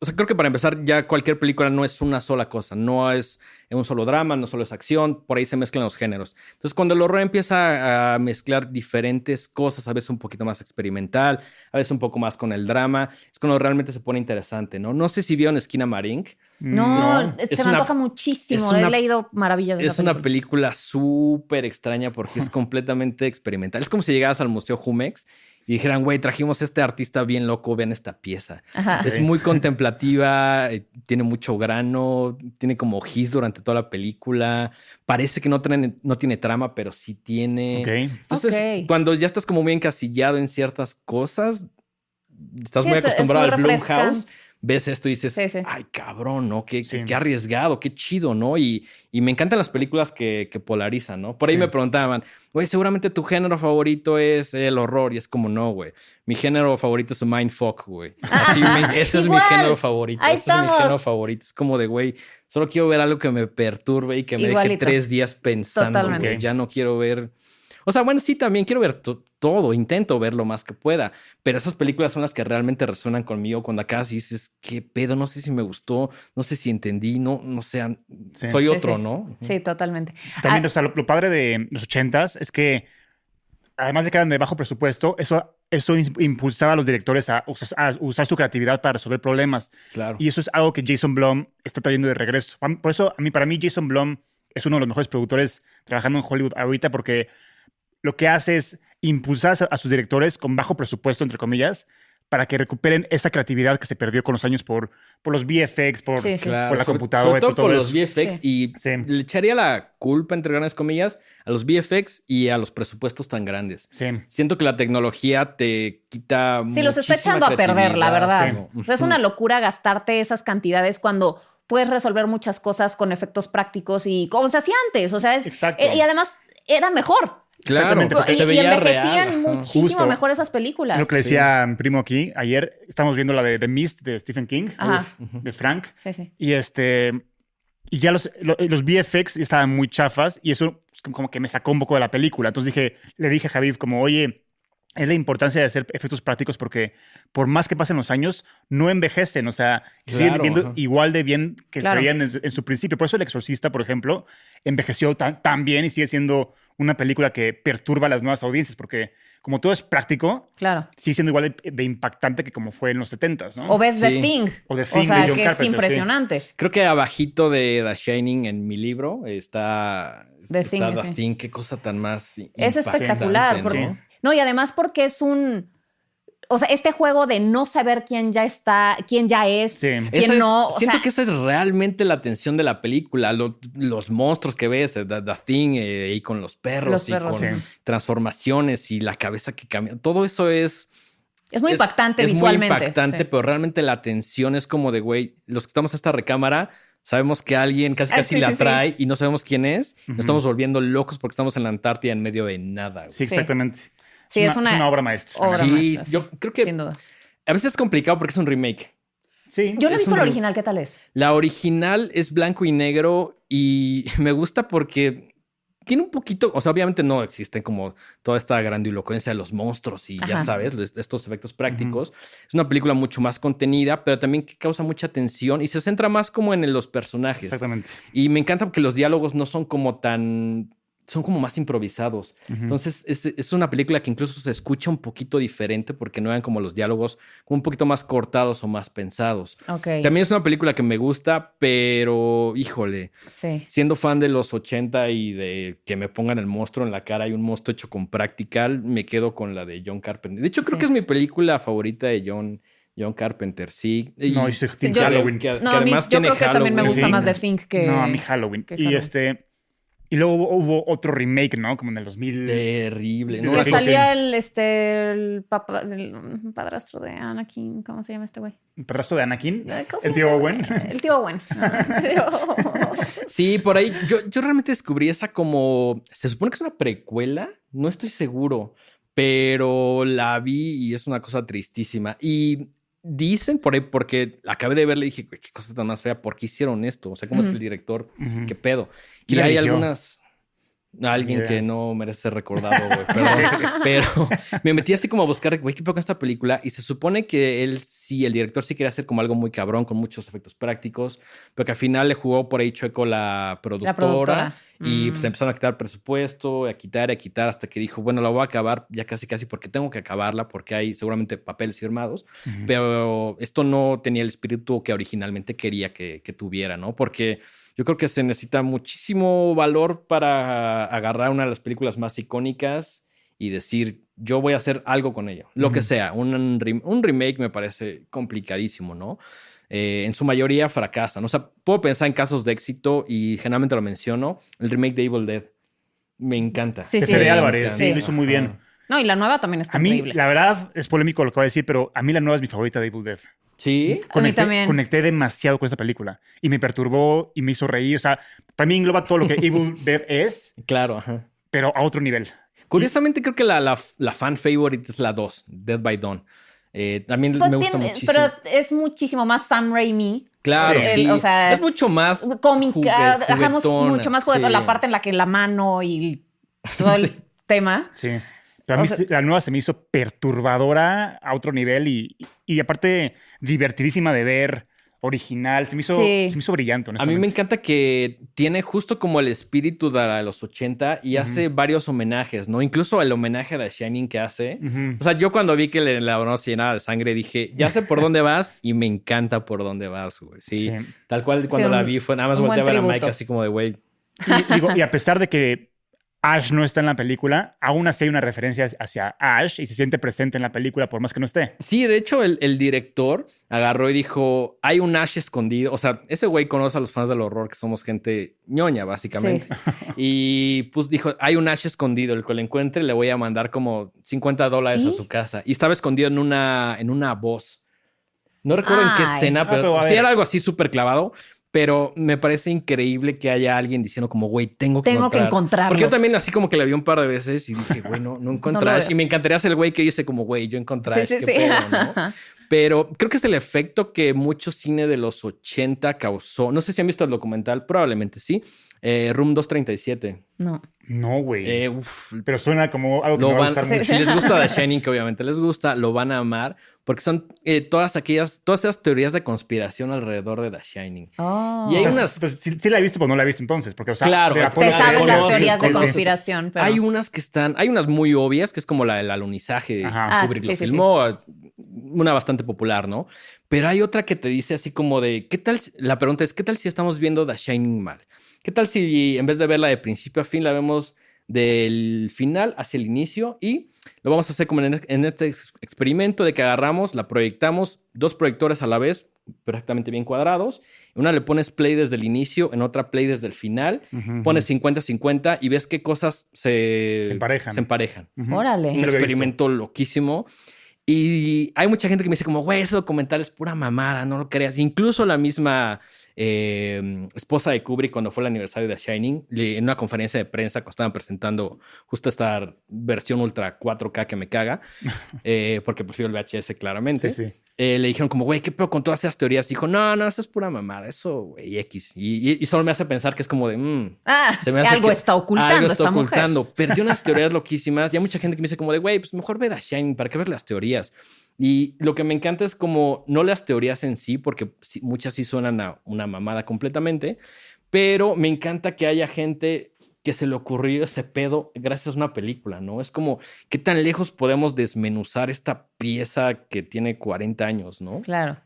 o sea, creo que para empezar, ya cualquier película no es una sola cosa, no es un solo drama, no solo es acción, por ahí se mezclan los géneros. Entonces, cuando el horror empieza a mezclar diferentes cosas, a veces un poquito más experimental, a veces un poco más con el drama, es cuando realmente se pone interesante, ¿no? No sé si vieron Esquina Marink. No, se me antoja muchísimo. He leído maravillas de Es una película súper extraña porque es completamente experimental. Es como si llegaras al Museo Jumex y dijeran, güey, trajimos a este artista bien loco, vean esta pieza. Es muy contemplativa, eh, tiene mucho grano, tiene como gis durante toda la película. Parece que no tiene, no tiene trama, pero sí tiene. Entonces, cuando ya estás como muy encasillado en ciertas cosas, estás muy acostumbrado al Blumhouse ves esto y dices, ay, cabrón, ¿no? Qué, qué, arriesgado, qué chido, ¿no? Y, y me encantan las películas que, que polarizan, ¿no? Por ahí me preguntaban, güey, seguramente tu género favorito es el horror. Y es como, no, güey. Mi género favorito es mindfuck, güey. Así, ese es mi género favorito. ese es mi género favorito. Es como de, güey, solo quiero ver algo que me perturbe y que me deje tres días pensando. Que ya no quiero ver o sea, bueno, sí, también quiero ver todo, intento ver lo más que pueda, pero esas películas son las que realmente resuenan conmigo cuando acá dices, ¿qué pedo? No sé si me gustó, no sé si entendí, no, no sé, soy otro, ¿no? Sí, totalmente. También, ah, o sea, lo, padre de los ochentas es que, además de que eran de bajo presupuesto, eso eso impulsaba a los directores a, usar su creatividad para resolver problemas. Claro. Y eso es algo que Jason Blum está trayendo de regreso. Por eso, a mí, para mí, Jason Blum es uno de los mejores productores trabajando en Hollywood ahorita porque lo que hace es impulsar a sus directores con bajo presupuesto, entre comillas, para que recuperen esa creatividad que se perdió con los años por, por los VFX, por, la computadora. Sobre todo por, los VFX y le echaría la culpa, entre grandes comillas, a los VFX y a los presupuestos tan grandes. Siento que la tecnología te quita Sí, los está echando a perder, la verdad. es una locura gastarte esas cantidades cuando puedes resolver muchas cosas con efectos prácticos y como se hacía antes. O sea, y además era mejor. Claro, porque se veía y envejecían muchísimo mejor esas películas. Lo que le decía mi primo aquí, ayer estamos viendo la de The Mist de Stephen King, de Frank. Sí, sí. Y este y ya los, los, VFX estaban muy chafas y eso como que me sacó un poco de la película. Entonces dije, le dije a Javier como, oye, es la importancia de hacer efectos prácticos porque por más que pasen los años, no envejecen, o sea, siguen viendo igual de bien que se veían en, su principio. Por eso El Exorcista, por ejemplo, envejeció tan, tan, bien y sigue siendo una película que perturba a las nuevas audiencias porque como todo es práctico, claro. sigue siendo igual de, impactante que como fue en los 70s, ¿no? O ves The Thing. O The Thing de John que es impresionante. Creo que abajito de The Shining en mi libro está The, Thing, The Thing. Qué cosa tan más Es espectacular. ¿no? No, y además porque es un. O sea, este juego de no saber quién ya está, quién ya es, quién no. siento que esa es realmente la atención de la película. los monstruos que ves, The, Thing, eh, y con los perros, y con transformaciones y la cabeza que cambia. Todo eso es. Es muy impactante visualmente. Es muy impactante, pero realmente la atención es como de, güey, los que estamos en esta recámara sabemos que alguien casi ah, casi la trae y no sabemos quién es. Nos estamos volviendo locos porque estamos en la Antártida en medio de nada. Sí, exactamente. Sí, es una, obra maestra. sí, yo creo que sin duda. a veces es complicado porque es un remake. Sí. Yo no he visto la original, ¿qué tal es? La original es blanco y negro y me gusta porque tiene un poquito, o sea, obviamente no existe como toda esta grandilocuencia de los monstruos y ya sabes, estos efectos prácticos. Es una película mucho más contenida, pero también que causa mucha tensión y se centra más como en los personajes. Exactamente. Y me encanta porque los diálogos no son como tan son como más improvisados. Entonces, es, una película que incluso se escucha un poquito diferente porque no eran como los diálogos un poquito más cortados o más pensados. También es una película que me gusta, pero híjole, siendo fan de los 80 y de que me pongan el monstruo en la cara y un monstruo hecho con practical, me quedo con la de John Carpenter. De hecho, creo que es mi película favorita de John. John Carpenter, sí. no, y Halloween. Que, no, además yo creo que también me gusta más de Think que. No, a mí Halloween. y este. Y luego hubo, otro remake, ¿no? Como en el 2000. Terrible. ¿no? Que salía el, este, el, padrastro de Anakin. ¿Cómo se llama este güey? ¿El padrastro de Anakin? ¿El tío Owen? El tío Owen. sí, por ahí. Yo, yo realmente descubrí esa como. Se supone que es una precuela. No estoy seguro. Pero la vi y es una cosa tristísima. Y Dicen por ahí, porque acabé de verle y dije, qué cosa tan más fea, ¿por qué hicieron esto? O sea, ¿cómo es que el director? ¿Qué pedo? Y hay algunas alguien que no merece ser recordado, güey. Pero, me metí así como a buscar, güey, ¿qué con esta película? Y se supone que él sí, el director sí quería hacer como algo muy cabrón, con muchos efectos prácticos, pero que al final le jugó por ahí chueco la productora. Y pues mm. empezaron a quitar presupuesto, a quitar, a quitar, hasta que dijo, bueno, la voy a acabar ya casi, casi, porque tengo que acabarla, porque hay seguramente papeles firmados. Pero esto no tenía el espíritu que originalmente quería que, que tuviera, ¿no? Porque yo creo que se necesita muchísimo valor para agarrar una de las películas más icónicas y decir, yo voy a hacer algo con ella, lo que sea. Un, un, remake me parece complicadísimo, ¿no? Eh, en su mayoría fracasan. O sea, puedo pensar en casos de éxito y generalmente lo menciono. El remake de Evil Dead. Me encanta. Sí, sí. de Álvarez, sí, lo hizo muy bien. No, y la nueva también está a mí, La verdad, es polémico lo que voy a decir, pero a mí la nueva es mi favorita de Evil Dead. Sí. Conecté, a mí también. Conecté demasiado con esa película y me perturbó y me hizo reír. O sea, para mí engloba todo lo que Evil Dead es. Claro, ajá. Pero a otro nivel. Curiosamente, creo que la, la, fan favorite es la 2, Dead by Dawn. Eh, también pues me gusta muchísimo. Pero es muchísimo más Sam Raimi. Claro, sí. O sea, es mucho más cómica. mucho más juguetón. La parte en la que la mano y todo el tema. Sí. Pero a mí la nueva se me hizo perturbadora a otro nivel y, y, aparte divertidísima de ver, original, se me hizo, se me hizo brillante. A mí me encanta que tiene justo como el espíritu de los 80 y hace varios homenajes, ¿no? Incluso el homenaje de Shining que hace. O sea, yo cuando vi que la broma se llenaba de sangre dije, ya sé por dónde vas y me encanta por dónde vas, güey. Sí, tal cual cuando la vi fue nada más volteé a ver a Mike así como de, güey. y a pesar de que Ash no está en la película, aún así hay una referencia hacia Ash y se siente presente en la película por más que no esté. Sí, de hecho el, director agarró y dijo, hay un Ash escondido. O sea, ese güey conoce a los fans del horror, que somos gente ñoña, básicamente. Y pues dijo, hay un Ash escondido, el que lo encuentre le voy a mandar como 50 dólares a su casa. Y estaba escondido en una, en una voz. No recuerdo en qué escena, ah, pero, sí era algo así súper clavado. Pero me parece increíble que haya alguien diciendo como, güey, tengo que Tengo que encontrarlo. Porque yo también así como que la vi un par de veces y dije, güey, no, no encontré y me encantaría ser el güey que dice como, güey, yo encontré sí, sí, Pero creo que es el efecto que mucho cine de los 80 causó. No sé si han visto el documental, probablemente sí. Eh, Room 237. No. No, güey. Eh, pero suena como algo que me va a gustar mucho. Si les gusta The Shining, que obviamente les gusta, lo van a amar, porque son eh, todas aquellas, todas esas teorías de conspiración alrededor de The Shining. Oh. Y hay unas. Pues, sí, la he visto, pero no la he visto entonces, porque, o sea, claro, te sabes las teorías de conspiración. Pero... Hay unas que están, hay unas muy obvias, que es como la del alunizaje. Kubrick ah, lo filmó, una bastante popular, ¿no? Pero hay otra que te dice así como de, ¿qué tal? La pregunta es, ¿qué tal si estamos viendo The Shining mal? ¿Qué tal si en vez de verla de principio a fin la vemos del final hacia el inicio y lo vamos a hacer como en este experimento de que agarramos, la proyectamos dos proyectores a la vez, perfectamente bien cuadrados. una le pones play desde el inicio, en otra play desde el final, pones 50-50 y ves qué cosas se, emparejan. Se emparejan. Órale. Un experimento loquísimo. Y hay mucha gente que me dice como, güey, ese documental es pura mamada, no lo creas. Incluso la misma eh, esposa de Kubrick cuando fue el aniversario de Shining, en una conferencia de prensa cuando estaban presentando justo esta versión ultra 4K que me caga, eh, porque prefiero el VHS claramente. Eh, le dijeron como, güey, ¿qué pedo con todas esas teorías? Dijo, no, no, eso es pura mamada, eso, güey, X. Y, solo me hace pensar que es como de, mm, ah, se me hace algo está ocultando algo está ocultando. Perdió unas teorías loquísimas. Y hay mucha gente que me dice como de, güey, pues mejor ve The Shining, ¿para qué ver las teorías? Y lo que me encanta es como, no las teorías en sí, porque muchas sí suenan a una mamada completamente, pero me encanta que haya gente que se le ocurrió ese pedo gracias a una película, ¿no? Es como, ¿qué tan lejos podemos desmenuzar esta pieza que tiene 40 años, ¿no? Claro.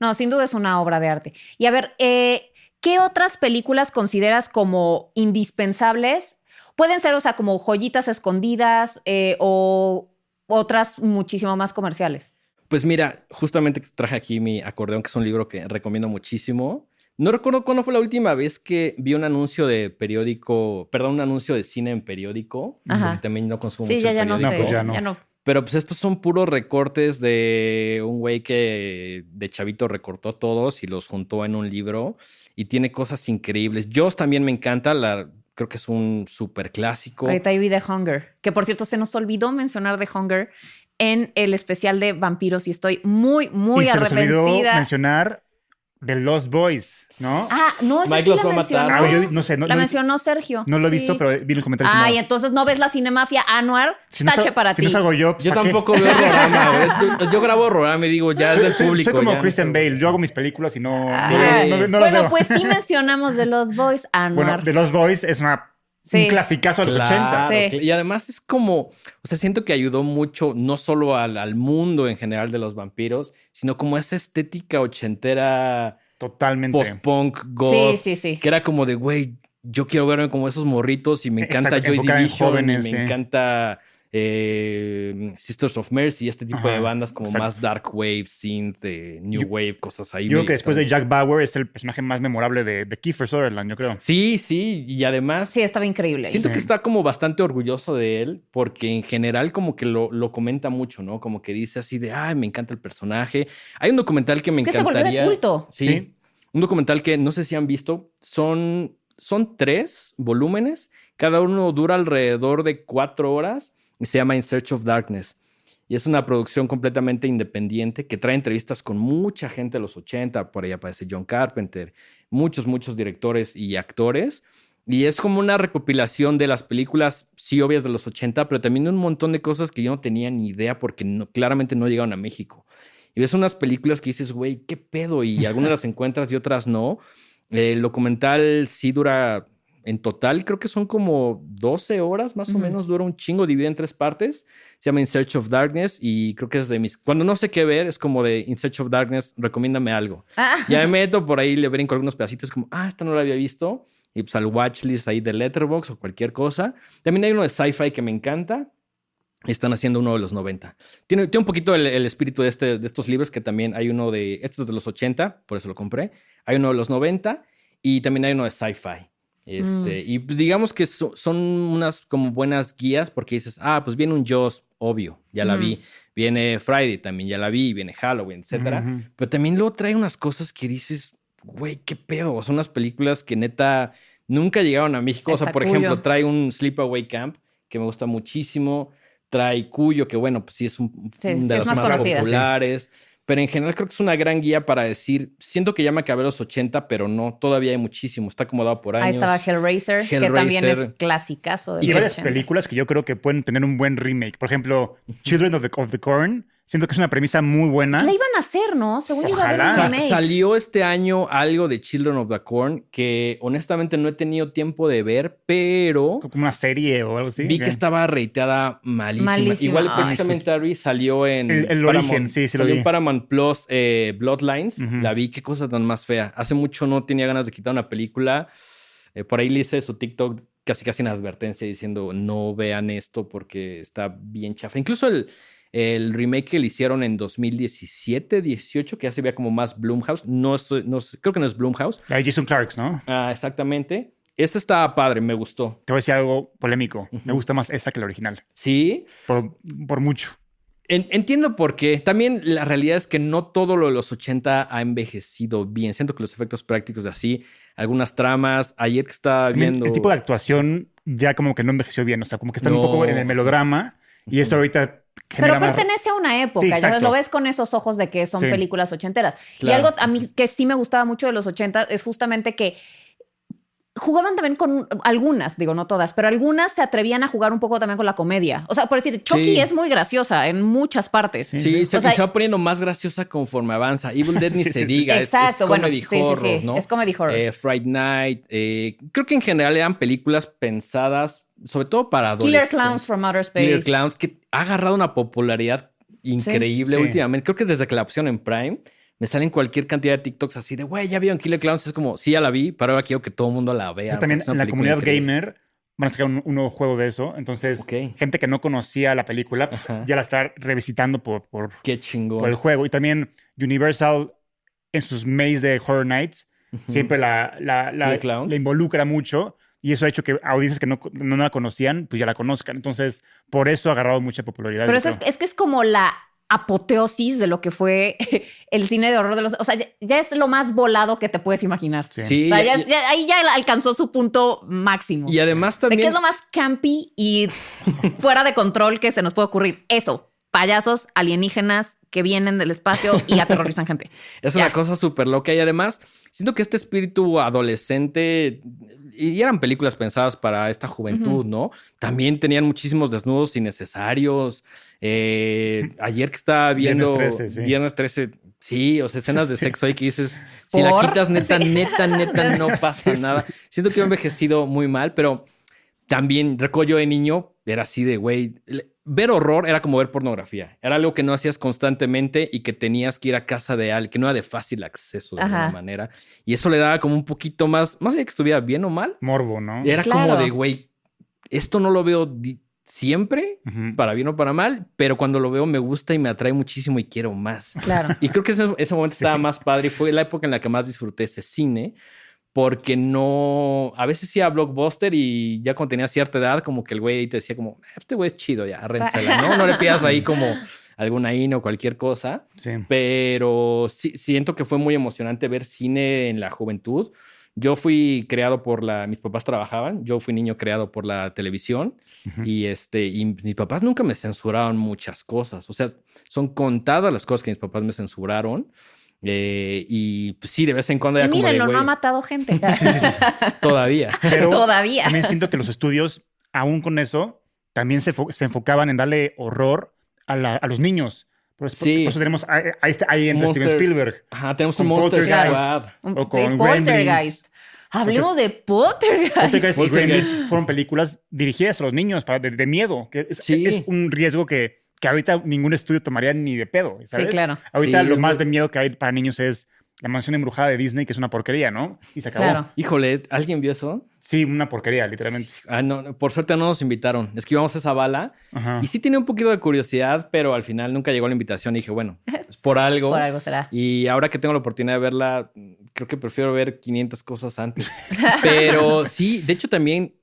No, sin duda es una obra de arte. Y a ver, eh, ¿qué otras películas consideras como indispensables? Pueden ser, o sea, como joyitas escondidas eh, o otras muchísimo más comerciales. Pues mira, justamente traje aquí mi acordeón, que es un libro que recomiendo muchísimo. No recuerdo cuándo fue la última vez que vi un anuncio de periódico, perdón, un anuncio de cine en periódico, porque también no consumo mucho ya, ya No sé, pues ya, no. Pero pues estos son puros recortes de un güey que de chavito recortó todos y los juntó en un libro y tiene cosas increíbles. Joss también me encanta, la, creo que es un súper clásico. Ahorita vi The Hunger, que por cierto se nos olvidó mencionar The Hunger en el especial de vampiros y estoy muy, muy y arrepentida. Se nos olvidó mencionar The Lost Boys. ¿no? Ah, no, esa sí la mencionó. Ah, yo no sé. No, la mencionó Sergio. No lo he visto, pero vi el comentario. Ah, y entonces no ves la cinemafia Anuar, tache para ti. Si no salgo yo, Yo tampoco veo Rorama. yo grabo Rorama y digo, ya es del público. Soy como Christian Bale. Yo hago mis películas y no, no, Bueno, pues sí mencionamos The Lost Boys, Anuar. Bueno, The Lost Boys es una un clasicazo de los 80. Sí. Y además es como, o sea, siento que ayudó mucho no solo al, al, mundo en general de los vampiros, sino como esa estética ochentera Totalmente. Post-punk, goth. Sí, sí, sí. Que era como de, güey, yo quiero verme como esos morritos y me encanta Joy Division y me encanta eh, Sisters of Mercy, este tipo de bandas como más dark wave, synth, new wave, cosas ahí. Yo creo que después de Jack Bauer es el personaje más memorable de, de Kiefer Sutherland, yo creo. Sí, sí, y además... Sí, estaba increíble. Siento que está como bastante orgulloso de él porque en general como que lo, lo comenta mucho, ¿no? Como que dice así de, ay, me encanta el personaje. Hay un documental que me es que encantaría... Se de culto. sí. Un documental que no sé si han visto. Son, son tres volúmenes. Cada uno dura alrededor de cuatro horas se llama In Search of Darkness. Y es una producción completamente independiente que trae entrevistas con mucha gente de los 80. Por ahí aparece John Carpenter, muchos, muchos directores y actores. Y es como una recopilación de las películas, sí, obvias de los 80, pero también un montón de cosas que yo no tenía ni idea porque claramente no llegaron a México. Y ves unas películas que dices, güey, ¿qué pedo? Y algunas las encuentras y otras no. El documental sí dura en total creo que son como 12 horas más o menos, dura un chingo, divide en tres partes. Se llama In Search of Darkness y creo que es de mis... Cuando no sé qué ver, es como de In Search of Darkness, recomiéndame algo. Ah. Ya me meto por ahí, le brinco algunos pedacitos como, ah, esta no la había visto. Y pues al watchlist ahí de Letterbox o cualquier cosa. También hay uno de sci-fi que me encanta. Están haciendo uno de los 90. Tiene, tiene un poquito el, espíritu de, este, de estos libros que también hay uno de... Este es de los 80, por eso lo compré. Hay uno de los 90 y también hay uno de sci-fi. Este, mm. Y pues, digamos que son unas como buenas guías porque dices, ah, pues viene un Joss, obvio, ya la vi. Viene Friday, también ya la vi. Viene Halloween, etcétera. Pero también luego trae unas cosas que dices, güey, qué pedo. Son unas películas que neta nunca llegaron a México. o sea, por ejemplo, trae un Sleepaway Camp que me gusta muchísimo. Trae Cuyo, que bueno, pues sí es un, de los más, populares pero en general creo que es una gran guía para decir, siento que ya me acabé los 80, pero no, todavía hay muchísimo, está acomodado por años. Ahí estaba Hellraiser, que también es clasicazo. De y varias películas que yo creo que pueden tener un buen remake. Por ejemplo, Children of the, of the Corn Siento que es una premisa muy buena. La iban a hacer, ¿no? Según iba a haber remake. salió este año algo de Children of the Corn que honestamente no he tenido tiempo de ver, pero. Como una serie o algo así. Vi que estaba reiteada malísima. Igual precisamente Ari salió en. El, origen, sí, sí salió en Paramount Plus eh, Bloodlines. La vi, qué cosa tan más fea. Hace mucho no tenía ganas de quitar una película. Eh, por ahí le hice su TikTok casi casi en advertencia diciendo no vean esto porque está bien chafa. Incluso el el remake que le hicieron en 2017, 18, que ya se veía como más Bloomhouse. No estoy, no, creo que no es Bloomhouse. La Jason Clarks, ¿no? Ah, exactamente. Esa está padre, me gustó. Te voy a decir algo polémico. Me gusta más esa que la original. ¿Sí? Por, por mucho. entiendo por qué. También la realidad es que no todo lo de los 80 ha envejecido bien. Siento que los efectos prácticos de así, algunas tramas, ayer que estaba viendo... El tipo de actuación ya como que no envejeció bien. O sea, como que están un poco en el melodrama. Y esto ahorita pero pertenece a una época, ya lo ves con esos ojos de que son películas ochenteras. Y algo a mí que sí me gustaba mucho de los ochentas es justamente que jugaban también con algunas, digo no todas, pero algunas se atrevían a jugar un poco también con la comedia. O sea, por decir, Chucky es muy graciosa en muchas partes. Sí, se, va poniendo más graciosa conforme avanza. Evil Dead ni se diga. Exacto, es, comedy horror, ¿no? Es comedy horror. Eh, Friday Night. Eh, creo que en general eran películas pensadas sobre todo para adolescentes. Killer Clowns from Outer Space. Killer Clowns, que ha agarrado una popularidad increíble últimamente. Creo que desde que la opción en Prime me salen cualquier cantidad de TikToks así de, güey, ya vieron Killer Clowns. Es como, sí, ya la vi, pero ahora quiero que todo el mundo la vea. también en la comunidad gamer van a sacar un, nuevo juego de eso. Entonces, gente que no conocía la película, pues, ya la está revisitando por, por, Qué chingón. por el juego. Y también Universal en sus maze de Horror Nights siempre la, la, la, la, involucra mucho. Y eso ha hecho que audiencias que no, no, la conocían, pues ya la conozcan. Entonces, por eso ha agarrado mucha popularidad. Pero es, es, que es como la apoteosis de lo que fue el cine de horror de los... O sea, ya, es lo más volado que te puedes imaginar. Sí. ahí ya alcanzó su punto máximo. Y además también... De que es lo más campy y fuera de control que se nos puede ocurrir. Eso, payasos alienígenas que vienen del espacio y aterrorizan gente. Es una cosa súper loca y además siento que este espíritu adolescente y eran películas pensadas para esta juventud, ¿no? También tenían muchísimos desnudos innecesarios. Eh, ayer que estaba viendo Viernes 13, sí. Viernes 13, sí, o sea, escenas de sexo ahí que dices, si la quitas neta, neta, neta, no pasa nada. Siento que he envejecido muy mal, pero también recuerdo yo de niño, era así de, güey, ver horror era como ver pornografía. Era algo que no hacías constantemente y que tenías que ir a casa de alguien, que no era de fácil acceso de alguna manera. Y eso le daba como un poquito más, más allá que estuviera bien o mal. Morbo, ¿no? Era como de, güey, esto no lo veo siempre, para bien o para mal, pero cuando lo veo me gusta y me atrae muchísimo y quiero más. Claro. Y creo que ese, ese momento estaba más padre y fue la época en la que más disfruté ese cine porque no, a veces sí a Blockbuster y ya cuando tenía cierta edad, como que el güey te decía como, este güey es chido, ya, rénsela, ¿no? No le pidas ahí como alguna INO o cualquier cosa. Sí. Pero sí, siento que fue muy emocionante ver cine en la juventud. Yo fui creado por la, mis papás trabajaban, yo fui niño creado por la televisión y este, y mis papás nunca me censuraron muchas cosas. O sea, son contadas las cosas que mis papás me censuraron. Eh, y pues, sí, de vez en cuando ya como no ha matado gente. Todavía. Pero Todavía. También siento que los estudios, aún con eso, también se, se enfocaban en darle horror a, los niños. Por eso, sí. por eso tenemos ahí, ahí entre Steven Spielberg. Ajá, tenemos un Monster Squad. O con Poltergeist. Hablemos de Poltergeist. Poltergeist, Poltergeist. fueron películas dirigidas a los niños para, de, miedo. Que es, es un riesgo que que ahorita ningún estudio tomaría ni de pedo, ¿sabes? Sí, claro. Ahorita lo más de miedo que hay para niños es la mansión embrujada de Disney, que es una porquería, ¿no? Y se acabó. Claro. Híjole, ¿alguien vio eso? Sí, una porquería, literalmente. Ah, no, por suerte no nos invitaron. Es que íbamos a esa bala y sí tenía un poquito de curiosidad, pero al final nunca llegó la invitación y dije, bueno, es por algo. por algo será. Y ahora que tengo la oportunidad de verla, creo que prefiero ver 500 cosas antes. pero sí, de hecho también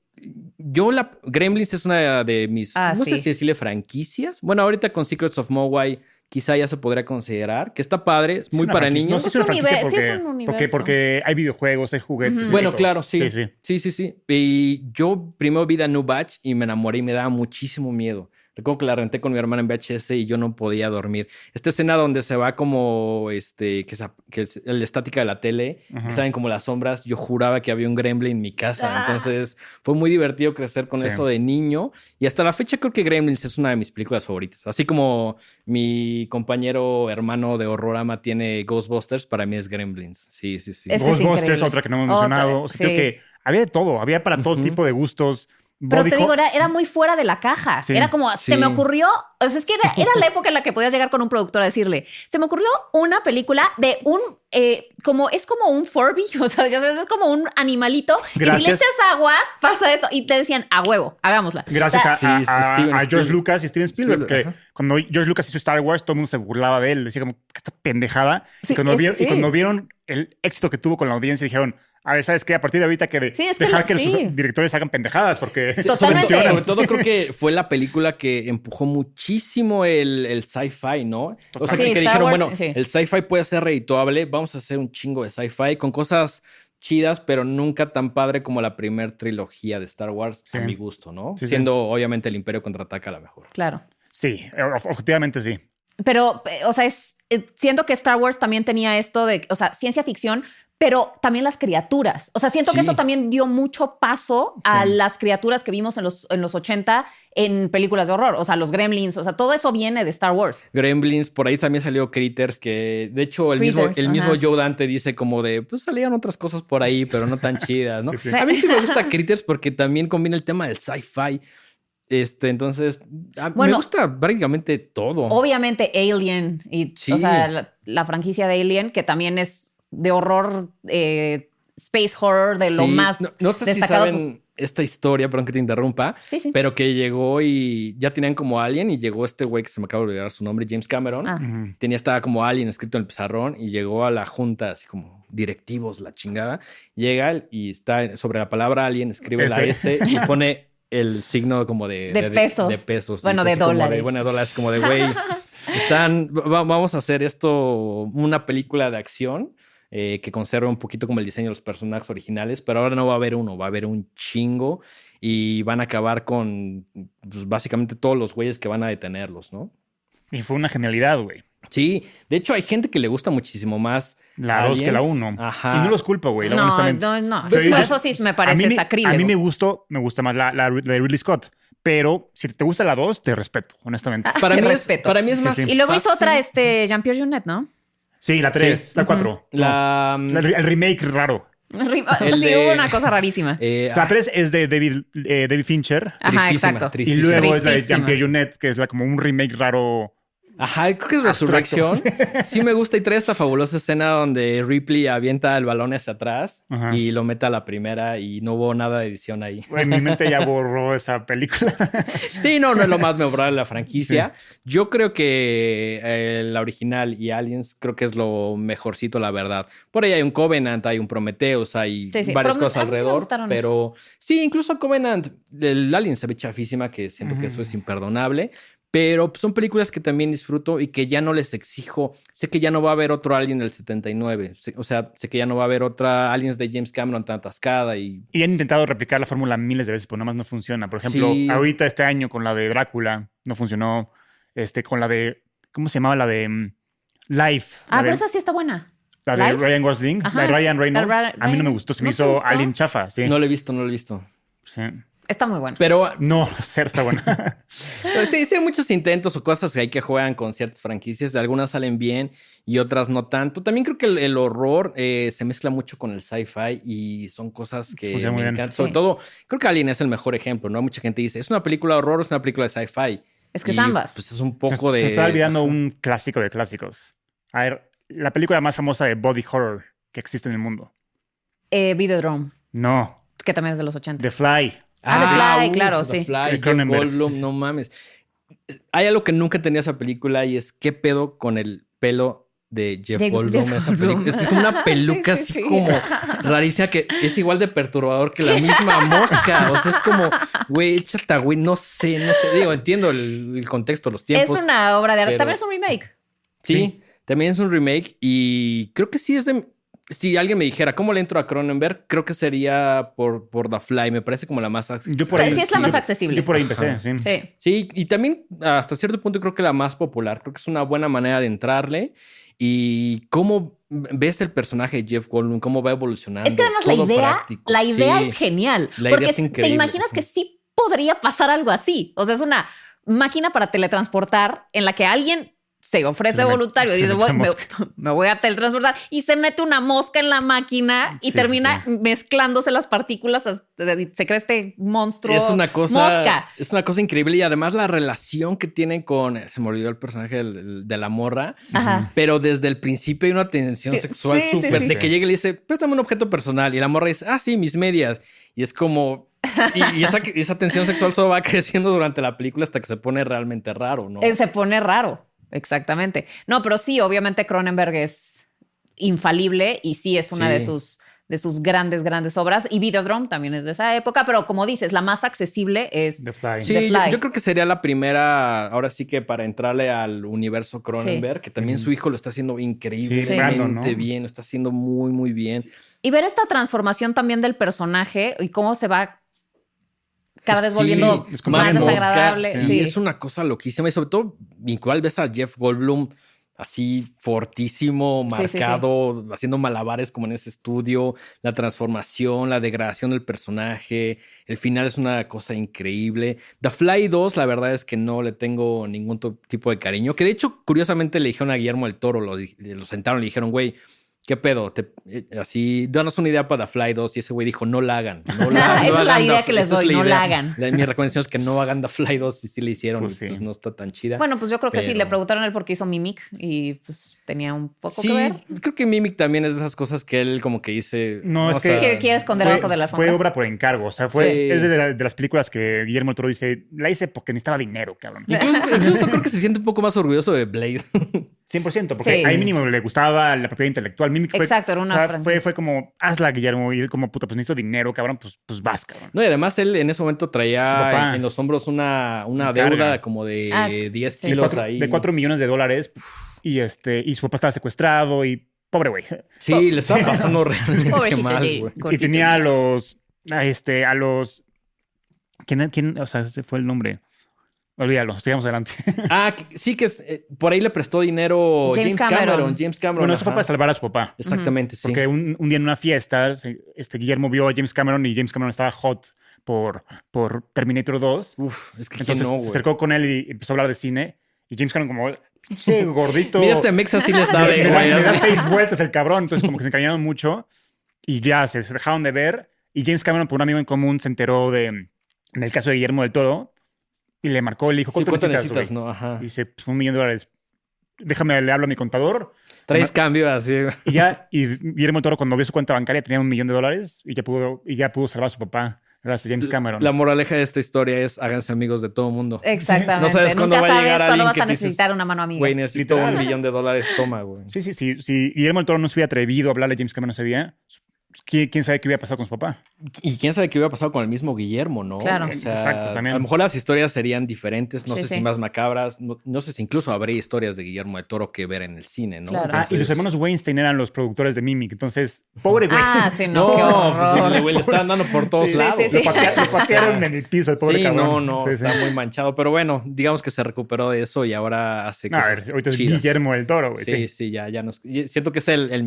yo la Gremlins es una de mis, ah, no sé si decirle franquicias. Bueno, ahorita con Secrets of Mogwai quizá ya se podría considerar, que está padre, es muy para niños. No, es, una franquicia porque, porque, hay videojuegos, hay juguetes. Bueno, claro, sí. Sí, sí. sí. sí, Y yo primero vi a New Batch y me enamoré y me daba muchísimo miedo. Recuerdo que la renté con mi hermana en VHS y yo no podía dormir. Esta escena donde se va como, este, que, es la estática de la tele, que saben como las sombras, yo juraba que había un gremlin en mi casa. Ah. Entonces fue muy divertido crecer con eso de niño. Y hasta la fecha creo que Gremlins es una de mis películas favoritas. Así como mi compañero hermano de Horrorama tiene Ghostbusters, para mí es Gremlins. Sí, sí, sí. Ghostbusters, otra que no hemos mencionado. O sea, creo que había de todo, había para todo tipo de gustos. Pero te digo, era, muy fuera de la caja. era como, se me ocurrió, o sea, es que era, la época en la que podías llegar con un productor a decirle, se me ocurrió una película de un, eh, como, es como un Furby, o sea, ya sabes, es como un animalito. Y si le echas agua, pasa eso. Y te decían, a huevo, hagámosla. Gracias a, George Lucas y Steven Spielberg, porque cuando George Lucas hizo Star Wars, todo el mundo se burlaba de él, decía como, que esta pendejada. y, cuando vieron, y cuando vieron el éxito que tuvo con la audiencia, dijeron, a ver, ¿sabes qué? A partir de ahorita que, dejar que, los directores hagan pendejadas porque Totalmente. Sobre todo creo que fue la película que empujó muchísimo el, el sci-fi, ¿no? O sea, que, dijeron, bueno, el sci-fi puede ser redituable, vamos a hacer un chingo de sci-fi con cosas chidas, pero nunca tan padre como la primer trilogía de Star Wars, a mi gusto, ¿no? Siendo obviamente el Imperio contraataca la mejor. Claro. Sí, objetivamente sí. Pero, o sea, es, eh, siento que Star Wars también tenía esto de, o sea, ciencia ficción, pero también las criaturas. O sea, siento que eso también dio mucho paso a las criaturas que vimos en los, en los 80 en películas de horror. O sea, los gremlins, o sea, todo eso viene de Star Wars. Gremlins, por ahí también salió Critters, que de hecho el mismo, el mismo Joe Dante dice como de, pues salían otras cosas por ahí, pero no tan chidas, ¿no? A mí sí me gusta Critters porque también combina el tema del sci-fi. Este, entonces, me gusta prácticamente todo. Obviamente Alien y, o sea, la franquicia de Alien, que también es de horror, eh, space horror, de lo más no, sé destacado. Si saben pues esta historia, perdón que te interrumpa, pero que llegó y ya tenían como Alien y llegó este güey que se me acaba de olvidar su nombre, James Cameron. Ah. Tenía estaba como Alien escrito en el pizarrón y llegó a la junta así como directivos, la chingada. Llega y está sobre la palabra Alien, escribe la S y pone el signo como de, de, pesos. De pesos. Bueno, de dólares. bueno, de dólares, como de güey. Están, vamos a hacer esto, una película de acción eh, que conserva un poquito como el diseño de los personajes originales, pero ahora no va a haber uno, va a haber un chingo y van a acabar con pues, básicamente todos los güeyes que van a detenerlos, ¿no? Y fue una genialidad, güey. Sí, de hecho hay gente que le gusta muchísimo más la 2 que la 1. Ajá. Y no los culpo, güey, no, No, no, eso sí me parece sacrílego. A mí me gustó, me gusta más la, la, de Ridley Scott. Pero si te gusta la 2, te respeto, honestamente. Ah, para, mí respeto. Es, para mí es más. Y luego hizo otra, este, Jean-Pierre Junet, ¿no? Sí, la 3, la 4. La, el remake raro. sí, hubo una cosa rarísima. Eh, o sea, 3 es de David, eh, David Fincher. Ajá, exacto. Y luego es la de Jean-Pierre Junet, que es la, como un remake raro Ajá, creo que es Resurrección. Sí me gusta y trae esta fabulosa escena donde Ripley avienta el balón hacia atrás y lo mete a la primera y no hubo nada de edición ahí. En mi mente ya borró esa película. Sí, no, no es lo más memorable de la franquicia. Yo creo que eh, la original y Aliens creo que es lo mejorcito, la verdad. Por ahí hay un Covenant, hay un Prometheus, hay varias cosas alrededor. pero sí, incluso Covenant, el Alien se ve chafísima, que siento que eso es imperdonable. Pero son películas que también disfruto y que ya no les exijo. Sé que ya no va a haber otro Alien del 79. O sea, sé que ya no va a haber otra Aliens de James Cameron tan atascada. Y, y han intentado replicar la fórmula miles de veces, pero nada más no funciona. Por ejemplo, ahorita este año con la de Drácula no funcionó. Este, con la de. ¿Cómo se llamaba? La de mm, Life. Ah, pero esa sí está buena. La de Ryan Gosling, la de Ryan Reynolds. a mí no me gustó, se me hizo Alien chafa. Sí. No lo he visto, no lo he visto. Sí. Está muy bueno. Pero no, cero está bueno. sí, sí, hay muchos intentos o cosas que hay que juegan con ciertas franquicias. Algunas salen bien y otras no tanto. También creo que el, horror eh, se mezcla mucho con el sci-fi y son cosas que me encantan. Sobre todo, creo que Alien es el mejor ejemplo, ¿no? Mucha gente dice, es una película de horror o es una película de sci-fi. Es que es ambas. Pues es un poco de. Se está olvidando un clásico de clásicos. A ver, la película más famosa de body horror que existe en el mundo. Eh, Videodrome. No. Que también es de los 80. The Fly. Ah, The ah, Fly, claro, sí. Fly, Jeff no mames. Hay algo que nunca tenía esa película y es qué pedo con el pelo de Jeff Goldblum esa película. Es como una peluca así como rarísima que es igual de perturbador que la misma mosca. O sea, es como, güey, échate, güey, no sé, no sé. Digo, entiendo el, contexto, los tiempos. Es una obra de arte. También es un remake. sí, también es un remake y creo que sí es de si alguien me dijera cómo le entro a Cronenberg, creo que sería por, por The Fly. Me parece como la más accesible. Yo por ahí, sí, es la más accesible. Yo por ahí empecé, sí. sí. y también hasta cierto punto creo que la más popular. Creo que es una buena manera de entrarle. Y cómo ves el personaje de Jeff Goldblum, cómo va evolucionando. Es que además la idea, la idea es genial. La porque idea es increíble. te imaginas que sí podría pasar algo así. O sea, es una máquina para teletransportar en la que alguien se ofrece voluntario y dice, me, voy a teletransportar y se mete una mosca en la máquina y termina mezclándose las partículas, se crea este monstruo. Es una cosa, es una cosa increíble y además la relación que tienen con, se me olvidó el personaje de, la morra, pero desde el principio hay una tensión sexual súper, de que llega y le dice, préstame un objeto personal y la morra dice, ah, sí, mis medias. Y es como, y, esa, esa, tensión sexual solo va creciendo durante la película hasta que se pone realmente raro, ¿no? Eh, se pone raro. Exactamente. No, pero sí, obviamente Cronenberg es infalible y sí es una de sus de sus grandes, grandes obras. Y Videodrome también es de esa época, pero como dices, la más accesible es The Fly. Sí, Yo, creo que sería la primera, ahora sí que para entrarle al universo Cronenberg, que también su hijo lo está haciendo increíblemente bien, lo está haciendo muy, muy bien. Y ver esta transformación también del personaje y cómo se va cada vez volviendo más desagradable. Sí, es una cosa loquísima y sobre todo, igual ves a Jeff Goldblum así fortísimo, marcado, haciendo malabares como en ese estudio, la transformación, la degradación del personaje, el final es una cosa increíble. The Fly 2, la verdad es que no le tengo ningún tipo de cariño, que de hecho, curiosamente le dijeron a Guillermo el Toro, lo, lo sentaron y le dijeron, güey, ¿Qué pedo? Eh, así, danos una idea para The Fly 2 y ese güey dijo, no la hagan. No la, Esa es la idea que les doy, no la hagan. mi recomendación es que no hagan The Fly 2 y si le hicieron, pues, pues, no está tan chida. Bueno, pues yo creo que sí, le preguntaron a él por qué hizo Mimic y pues tenía un poco que ver. creo que Mimic también es de esas cosas que él como que dice... No, es que, quiere esconder abajo de la Fue obra por encargo, o sea, fue, es de, las películas que Guillermo Toro dice, la hice porque necesitaba dinero, cabrón. Incluso, incluso creo que se siente un poco más orgulloso de Blade. 100%, porque a ahí mínimo le gustaba la propiedad intelectual. Mimic fue, Exacto, era una fue, fue como, hazla, Guillermo, y él como, puta, pues necesito dinero, cabrón, pues, pues vas, cabrón. No, y además él en ese momento traía en, los hombros una, una deuda como de 10 ah, kilos ahí. De 4 millones de dólares, y, este, y su papá estaba secuestrado, y pobre güey. Sí, le estaba pasando realmente mal, güey. Y tenía a los, a este, a los... ¿Quién, quién, o sea, ese fue el nombre? Olvídalo, sigamos adelante. ah, sí que eh, por ahí le prestó dinero James, Cameron. James Cameron. Bueno, eso fue para salvar a su papá. Exactamente, sí. Porque un, día en una fiesta, este Guillermo vio a James Cameron y James Cameron estaba hot por, por Terminator 2. Uf, es que Entonces no, se acercó con él y empezó a hablar de cine. Y James Cameron como, sí, gordito. Mira, este Mexa sí le sabe. me, da, seis vueltas el cabrón. Entonces como que se encariñaron mucho y ya se dejaron de ver. Y James Cameron, por un amigo en común, se enteró de, del caso de Guillermo del Toro y le marcó, le dijo, ¿cuánto, necesitas? no? Ajá. Y dice, pues un millón de dólares. Déjame, le hablo a mi contador. Traes cambio así. Y ya, y Guillermo Toro cuando vio su cuenta bancaria tenía un millón de dólares y ya pudo, y ya pudo salvar a su papá. Gracias, James Cameron. La moraleja de esta historia es háganse amigos de todo mundo. Exactamente. No sabes cuándo va a llegar sabes cuándo vas a necesitar una mano amiga. Güey, necesito un millón de dólares, toma, güey. Sí, sí, sí. Si Guillermo Toro no se hubiera atrevido a hablarle a James Cameron ese día, ¿quién sabe qué hubiera pasado con su papá? Y quién sabe qué hubiera pasado con el mismo Guillermo, ¿no? Claro. Exacto, también. A lo mejor las historias serían diferentes, no sé si más macabras, no, sé si incluso habría historias de Guillermo de Toro que ver en el cine, ¿no? Claro. ah, y los hermanos Weinstein eran los productores de Mimic, entonces, pobre güey. Ah, sí, no, qué horror. Le, le estaban dando por todos lados. Lo, patearon, en el piso, el pobre sí, cabrón. no, no, está muy manchado, pero bueno, digamos que se recuperó de eso y ahora hace cosas A ver, ahorita es Guillermo del Toro, güey. Sí, sí, ya, ya nos... Siento que es el, el...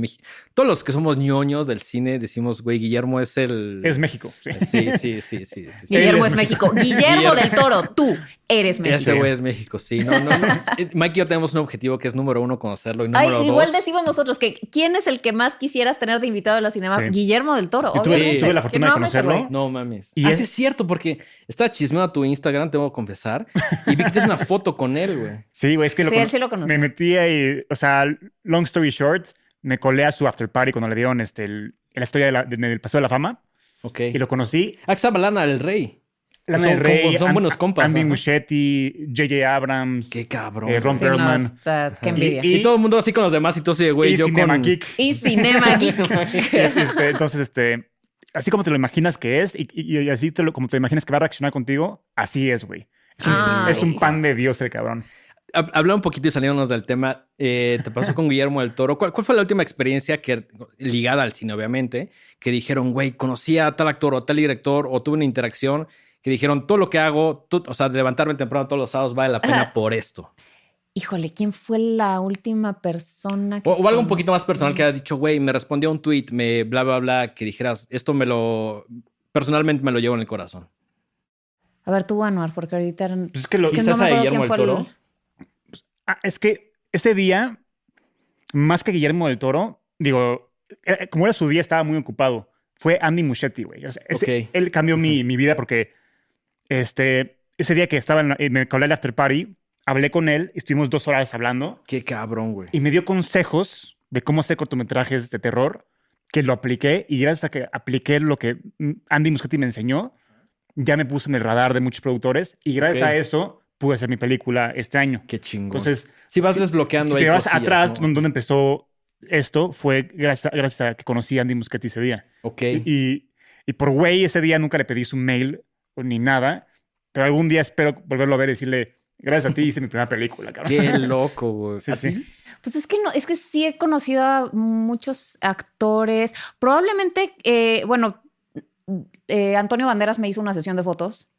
Todos los que somos ñoños del cine decimos, güey, Guillermo es el... Es México, sí. Sí, sí, sí, sí. Guillermo es México. Guillermo del Toro, tú eres México. Ese güey es México, sí. No, no, Mike y yo tenemos un objetivo que es número uno, conocerlo. Y número Igual decimos nosotros que ¿quién es el que más quisieras tener de invitado a la cinema? Guillermo del Toro. tuve, tuve, la fortuna de conocerlo. No mames. Y ah, es... cierto, porque estaba chismeando a tu Instagram, tengo que confesar, y vi que tienes una foto con él, güey. Sí, güey, es que lo, sí, lo me metí ahí, o sea, long story short, me colé a su after party cuando le dieron este, la historia del Paseo de la Fama. Y lo conocí. Ah, estaba Lana del Rey. Lana del Rey. son buenos compas. Andy Muschietti, J.J. Abrams. Qué cabrón. Eh, Ron Perlman. qué envidia. Y, todo el mundo así con los demás y todo así, güey. Y Cinema Geek. Y Cinema Geek. Este, entonces, este... Así como te lo imaginas que es y, así te lo, como te imaginas que va a reaccionar contigo, así es, güey. Es, un, pan de Dios el cabrón. Habla un poquito y saliéndonos del tema. Eh, te pasó con Guillermo del Toro. ¿Cuál, fue la última experiencia que, ligada al cine, obviamente, que dijeron, güey, conocí a tal actor o tal director o tuve una interacción que dijeron, todo lo que hago, o sea, levantarme temprano todos los sábados vale la pena por esto? Híjole, ¿quién fue la última persona que. O, algo un poquito más personal que haya dicho, güey, me respondió un tweet, me bla, bla, bla, que dijeras, esto me lo. Personalmente me lo llevo en el corazón. A ver, tú, Anuar, porque ahorita. Pues es que lo quizás a Guillermo del Toro. Ah, es que ese día, más que Guillermo del Toro, digo, eh, como era su día, estaba muy ocupado. Fue Andy Muschietti, güey. Él cambió mi, mi, vida porque este, ese día que estaba en eh, me colé el after party, hablé con él, estuvimos dos horas hablando. Qué cabrón, güey. Y me dio consejos de cómo hacer cortometrajes de terror, que lo apliqué y gracias a que apliqué lo que Andy Muschietti me enseñó, ya me puse en el radar de muchos productores y gracias a eso pude hacer mi película este año. Qué chingón. Entonces, si vas desbloqueando si, te vas atrás, donde empezó esto, fue gracias, gracias, a que conocí a Andy Muschietti ese día. Ok. Y, y por güey, ese día nunca le pedí su mail ni nada, pero algún día espero volverlo a ver y decirle, gracias a ti hice mi primera película, cabrón. Qué loco, güey. Sí, sí. Pues es que no, es que sí he conocido a muchos actores. Probablemente, eh, bueno, eh, Antonio Banderas me hizo una sesión de fotos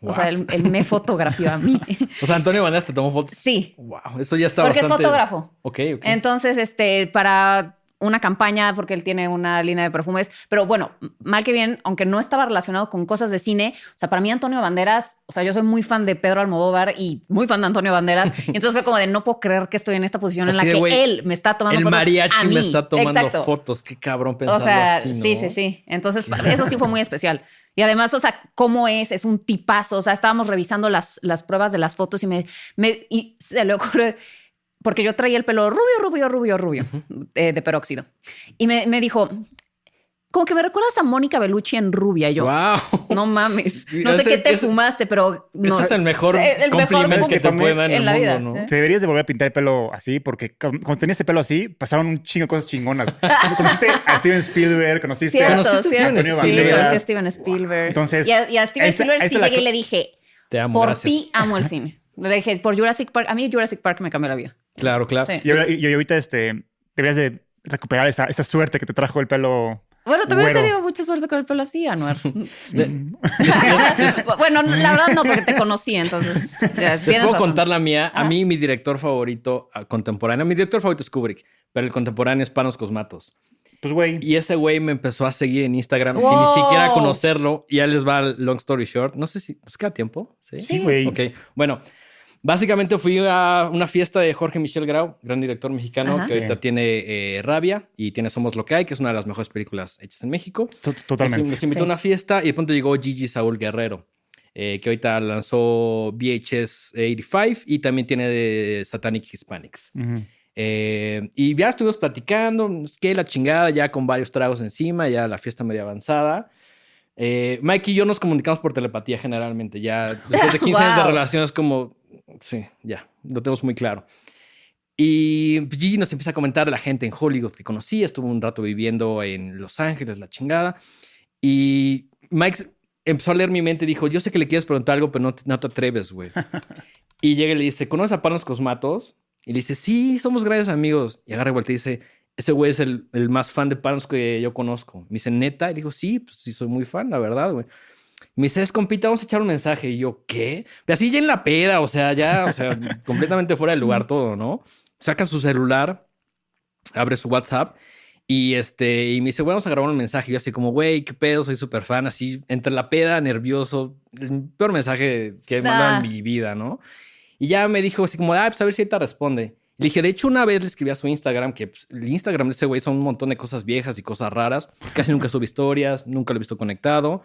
O sea, él, me fotografió a mí. o sea, Antonio Banderas te tomó fotos. Sí. Wow, eso ya está Porque es fotógrafo. Ok, ok. Entonces, este, para una campaña porque él tiene una línea de perfumes, pero bueno, mal que bien, aunque no estaba relacionado con cosas de cine, o sea, para mí Antonio Banderas, o sea, yo soy muy fan de Pedro Almodóvar y muy fan de Antonio Banderas, y entonces fue como de no puedo creer que estoy en esta posición en la que él me está tomando fotos. El mariachi me está tomando fotos, qué cabrón pensarlo o sea, así, Sí, sí, sí. Entonces, eso sí fue muy especial. Y además, o sea, cómo es, es un tipazo. O sea, estábamos revisando las, las pruebas de las fotos y me, me y se le ocurre porque yo traía el pelo rubio, rubio, rubio, rubio, eh, de peróxido. Y me, me, dijo, como que me recuerdas a Mónica Bellucci en rubia. Y yo, wow. no mames. No sé qué te fumaste, pero no. Ese es el mejor el, complemento que te puede dar en, la vida. ¿no? Te deberías de volver a pintar el pelo así, porque cuando tenías ese pelo así, pasaron un chingo de cosas chingonas. conociste a Steven Spielberg, conociste, cierto, conociste a Antonio Banderas. Conocí a Steven Spielberg. Entonces, y a, Steven Spielberg sí llegué y le dije, te amo, por ti amo el cine. Le dije, por Jurassic Park. A mí Jurassic Park me cambió la vida. Claro, claro. Y, ahorita este, deberías de recuperar esa, esa suerte que te trajo el pelo bueno, también he tenido mucha suerte con el pelo así, Anuar. bueno, la verdad no, porque te conocí, entonces. Les puedo contar la mía. A mí, mi director favorito ah, contemporáneo, mi director favorito es Kubrick, pero el contemporáneo es Panos Cosmatos. Pues, güey. Y ese güey me empezó a seguir en Instagram sin ni siquiera conocerlo. Y ya les va long story short. No sé si. ¿Es cada tiempo? Sí, güey. ok. Bueno, Básicamente fui a una fiesta de Jorge Michel Grau, gran director mexicano, que ahorita tiene eh, Rabia y tiene Somos lo que hay, que es una de las mejores películas hechas en México. Totalmente. Nos, invitó a una fiesta y de pronto llegó Gigi Saúl Guerrero, eh, que ahorita lanzó VHS 85 y también tiene de Satanic Hispanics. Eh, y ya estuvimos platicando, que la chingada, ya con varios tragos encima, ya la fiesta media avanzada. Mike y yo nos comunicamos por telepatía generalmente. Ya después de 15 años de relación es como, Sí, ya, lo tenemos muy claro. Y Gigi nos empieza a comentar de la gente en Hollywood que conocía, estuvo un rato viviendo en Los Ángeles, la chingada. Y Mike empezó a leer mi mente y dijo, yo sé que le quieres preguntar algo, pero no te, no te atreves, güey. y llega y le dice, ¿conoces a Panos Cosmatos? Y le dice, sí, somos grandes amigos. Y agarra vuelta y dice, ese güey es el, el, más fan de Panos que yo conozco. Me dice, ¿neta? Y dijo, sí, pues sí, soy muy fan, la verdad, güey. Me dice, es compita, vamos a echar un mensaje. Y yo, ¿qué? Pero así ya en la peda, o sea, ya, o sea, completamente fuera del lugar todo, ¿no? Saca su celular, abre su WhatsApp y este, y me dice, vamos a grabar un mensaje. Y yo así como, güey, qué pedo, soy súper fan, así, entre la peda, nervioso, el peor mensaje que he mandado en mi vida, ¿no? Y ya me dijo así como, ah, pues a ver si te responde. Le dije, de hecho, una vez le escribí a su Instagram, que pues, el Instagram de ese güey son un montón de cosas viejas y cosas raras. Casi nunca sube historias, nunca lo he visto conectado.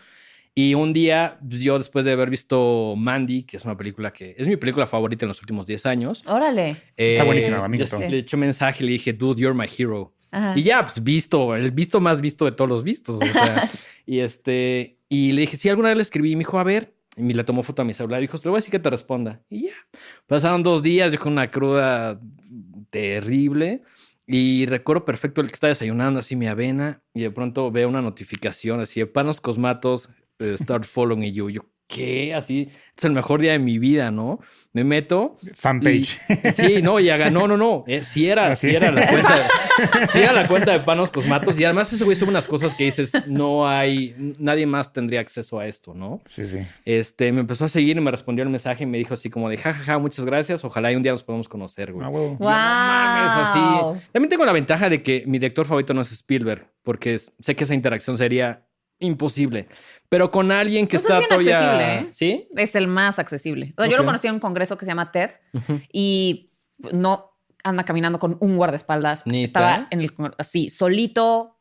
Y un día, pues, yo después de haber visto Mandy, que es una película que es mi película favorita en los últimos 10 años. Órale. Eh, Está buenísima, amigo. Le, le eché mensaje y le dije, dude, you're my hero. Y ya, pues visto, el visto más visto de todos los vistos. O sea, y este, y le dije, si alguna vez le escribí, y me dijo, a ver, y me le tomó foto a mi celular y dijo, le voy a decir que te responda. Y ya, pasaron dos días, yo con una cruda terrible. Y recuerdo perfecto el que estaba desayunando así mi avena y de pronto veo una notificación así de panos cosmatos, start following you. Yo, ¿qué? Así, es el mejor día de mi vida, ¿no? Me meto. Fanpage. sí, no, y haga, no, no, no. Eh, sí era, sí era la cuenta. De, sí era la cuenta de Panos Cosmatos. Y además ese güey sube unas cosas que dices, no hay, nadie más tendría acceso a esto, ¿no? Sí, sí. Este, me empezó a seguir y me respondió el mensaje y me dijo así como de, jajaja, ja, ja, muchas gracias. Ojalá y un día nos podamos conocer, güey. Ah, wow. No mames, así. También tengo la ventaja de que mi director favorito no es Spielberg, porque sé que esa interacción sería imposible. Pero con alguien que pues está todavía. ¿eh? ¿Sí? Es el más accesible. Yo lo conocí en un congreso que se llama TED y no anda caminando con un guardaespaldas. Ni Estaba en el así, solito.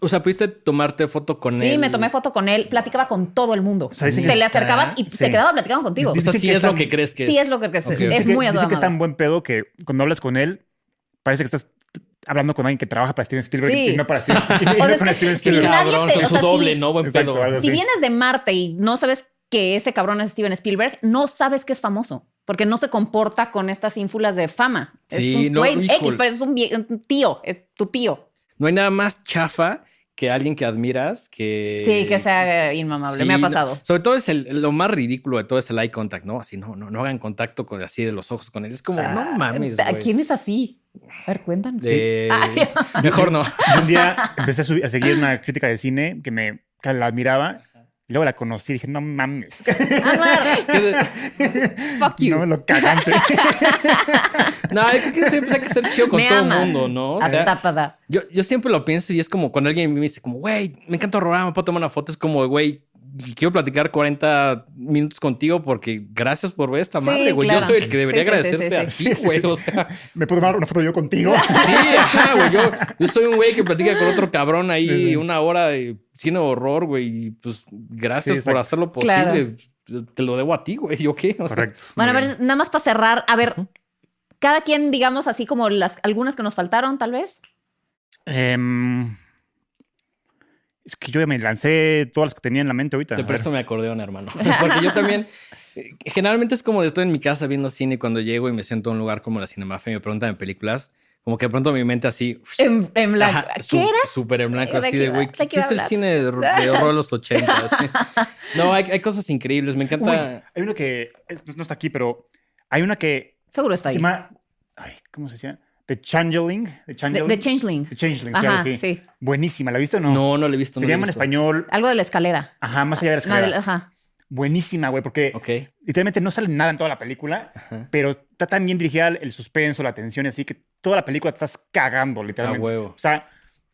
O sea, ¿pudiste tomarte foto con él? Sí, me tomé foto con él. Platicaba con todo el mundo. O sea, Te le acercabas y se quedaba platicando contigo. O sea, sí es lo que crees que es. Sí es lo que crees. Es, es muy adorable. Dice que es tan buen pedo que cuando hablas con él, parece que estás hablando con alguien que trabaja para Steven Spielberg y no para Steven, Spielberg. Si cabrón, con su doble, ¿no? Buen pedo. Si vienes de Marte y no sabes que ese cabrón es Steven Spielberg, no sabes que es famoso. Porque no se comporta con estas ínfulas de fama. Sí, es un no, güey X, pero es un, un tío, es tu tío. No hay nada más chafa que alguien que admiras que... Sí, que sea inmamable. Me ha pasado. sobre todo es el, lo más ridículo de todo ese eye contact, ¿no? Así, no, no, no hagan contacto con así de los ojos con él. Es como, no mames, ¿A quién es así? A ver, cuéntanos. Mejor no. un día empecé a, seguir una crítica de cine que me la admiraba Y luego la conocí y dije, no mames. Fuck you. No, lo cagante. no, creo que siempre hay que ser chido con todo el mundo, ¿no? O sea, yo, yo siempre lo pienso y es como cuando alguien me dice como, güey, me encanta horror, me puedo tomar una foto. Es como, güey, quiero platicar 40 minutos contigo porque gracias por ver esta madre, güey. Yo soy el que debería agradecerte a ti, güey. O sea, ¿me puedo tomar una foto yo contigo? Sí, ajá, güey. Yo, yo soy un güey que platica con otro cabrón ahí una hora de cine horror, güey. Y pues gracias por hacer lo posible. Te lo debo a ti, güey. ¿Yo qué? Correcto. Bueno, a ver, nada más para cerrar. A ver, cada quien, digamos así como las algunas que nos faltaron, tal vez. Eh, es que yo me lancé todas las que tenía en la mente ahorita. Te presto mi acordeón, hermano. Porque yo también, eh, generalmente es como estoy en mi casa viendo cine cuando llego y me siento en un lugar como la Cinemafia y me preguntan en películas. Como que de pronto mi mente así. En, blanco. ¿Qué era? Súper en blanco, así de, güey, ¿qué, es el cine de, horror de los 80? no, hay, hay, cosas increíbles. Me encanta. hay uno que no está aquí, pero hay una que. Seguro está ahí. ay, ¿cómo se llama? The Changeling. The Changeling. The, Changeling. The Changeling, Ajá, sí, sí. Buenísima. ¿La viste o no? No, no la he visto. Se llama en español. Algo de la escalera. Ajá, más allá de la escalera. Ajá. Buenísima, güey, porque literalmente no sale nada en toda la película, pero está tan bien dirigida el suspenso, la tensión, y así que toda la película te estás cagando, literalmente. huevo. O sea,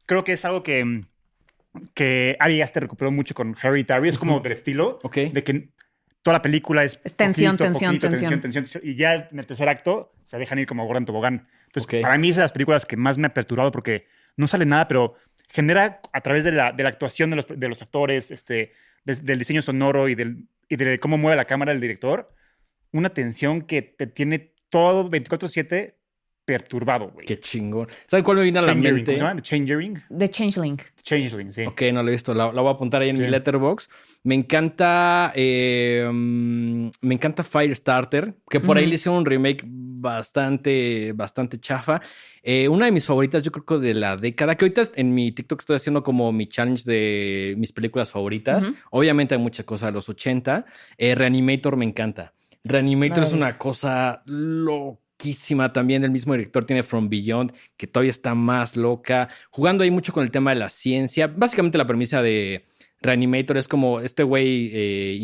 creo que es algo que, que Ari Aster recuperó mucho con Harry Tarry. Es como del estilo de que toda la película es, tensión, tensión, tensión, tensión, Y ya en el tercer acto se dejan ir como Goran Tobogán. Entonces, para mí es de las películas que más me ha perturbado porque no sale nada, pero genera a través de la, de la actuación de los, de los actores, este, del diseño sonoro y, del, y de cómo mueve la cámara el director, una tensión que te tiene todo 24-7 perturbado, güey. Qué chingón. ¿Sabes cuál me vino a la mente? ¿Cómo se llama? The Changering. The Changeling. Changeling, sí. Ok, no lo he visto. La, voy a apuntar ahí en mi letterbox. Me encanta. Eh, mm, me encanta Firestarter, que por ahí le hicieron un remake bastante, bastante chafa. Eh, una de mis favoritas, yo creo que de la década, que ahorita en mi TikTok estoy haciendo como mi challenge de mis películas favoritas. Obviamente hay muchas cosas de los 80. Eh, Reanimator me encanta. Reanimator es una cosa loca también. El mismo director tiene From Beyond, que todavía está más loca. Jugando ahí mucho con el tema de la ciencia. Básicamente la premisa de Reanimator es como este güey eh,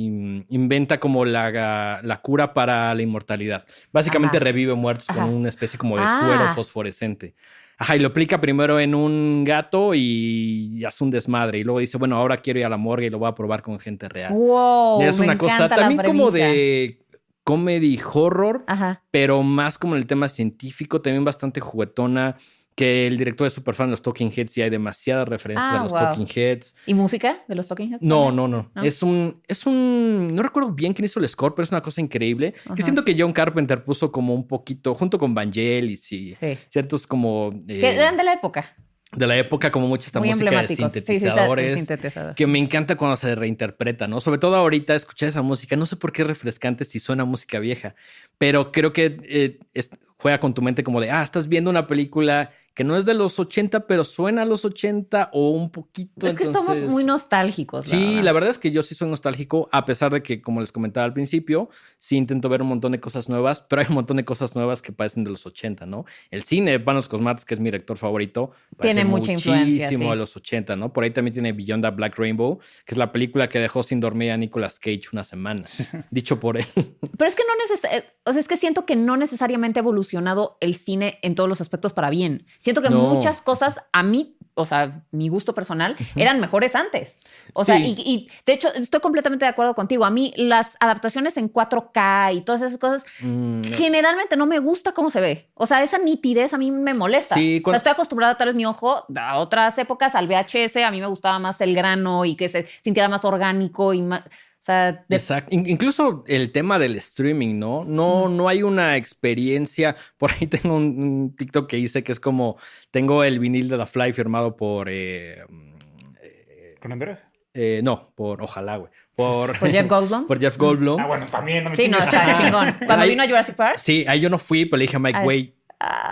inventa como la, la, cura para la inmortalidad. Básicamente revive muertos con una especie como de suero ah. fosforescente. Ajá, y lo aplica primero en un gato y hace un desmadre. Y luego dice, bueno, ahora quiero ir a la morgue y lo voy a probar con gente real. Wow, es una cosa también como de comedy horror, pero más como en el tema científico, también bastante juguetona. Que el director es súper fan de los Talking Heads y hay demasiadas referencias a ah, los Talking Heads. ¿Y música de los Talking Heads? No, no, no, Es un, es un, no recuerdo bien quién hizo el score, pero es una cosa increíble. Que siento que John Carpenter puso como un poquito, junto con Vangelis y ciertos como... que eran de la época de la época, como mucha esta música de sintetizadores, que me encanta cuando se reinterpreta, ¿no? Sobre todo ahorita escuchar esa música, no sé por qué es refrescante si suena música vieja, pero creo que eh, es, juega con tu mente como de, ah, estás viendo una película que no es de los 80, pero suena a los 80 o un poquito. Es que somos muy nostálgicos. sí, la verdad es que yo sí soy nostálgico, a pesar de que, como les comentaba al principio, sí intento ver un montón de cosas nuevas, pero hay un montón de cosas nuevas que parecen de los 80, ¿no? El cine de Panos Cosmatos, que es mi director favorito, tiene mucha influencia. Muchísimo de los 80, ¿no? Por ahí también tiene Beyond the Black Rainbow, que es la película que dejó sin dormir a Nicolas Cage una semana, dicho por él. Pero es que no necesariamente, eh, o sea, es que siento que no necesariamente ha evolucionado el cine en todos los aspectos para bien. Siento que muchas cosas a mí, o sea, mi gusto personal, eran mejores antes. O sea, y, de hecho estoy completamente de acuerdo contigo. A mí las adaptaciones en 4K y todas esas cosas, mm, generalmente no me gusta cómo se ve. O sea, esa nitidez a mí me molesta. Sí, estoy acostumbrada tal vez mi ojo a otras épocas, al VHS, a mí me gustaba más el grano y que se sintiera más orgánico y más o sea, Exacto. Incluso el tema del streaming, ¿no? No, no hay una experiencia. Por ahí tengo un, TikTok que hice que es como tengo el vinil de The Fly firmado por. Eh, eh, ¿Con eh, no, por ojalá, güey. Por, Jeff Goldblum. por Jeff Goldblum. Ah, bueno, también no me Sí, no, está chingón. Cuando vino a Jurassic Park. Sí, ahí yo no fui, pero le dije a Mike, güey,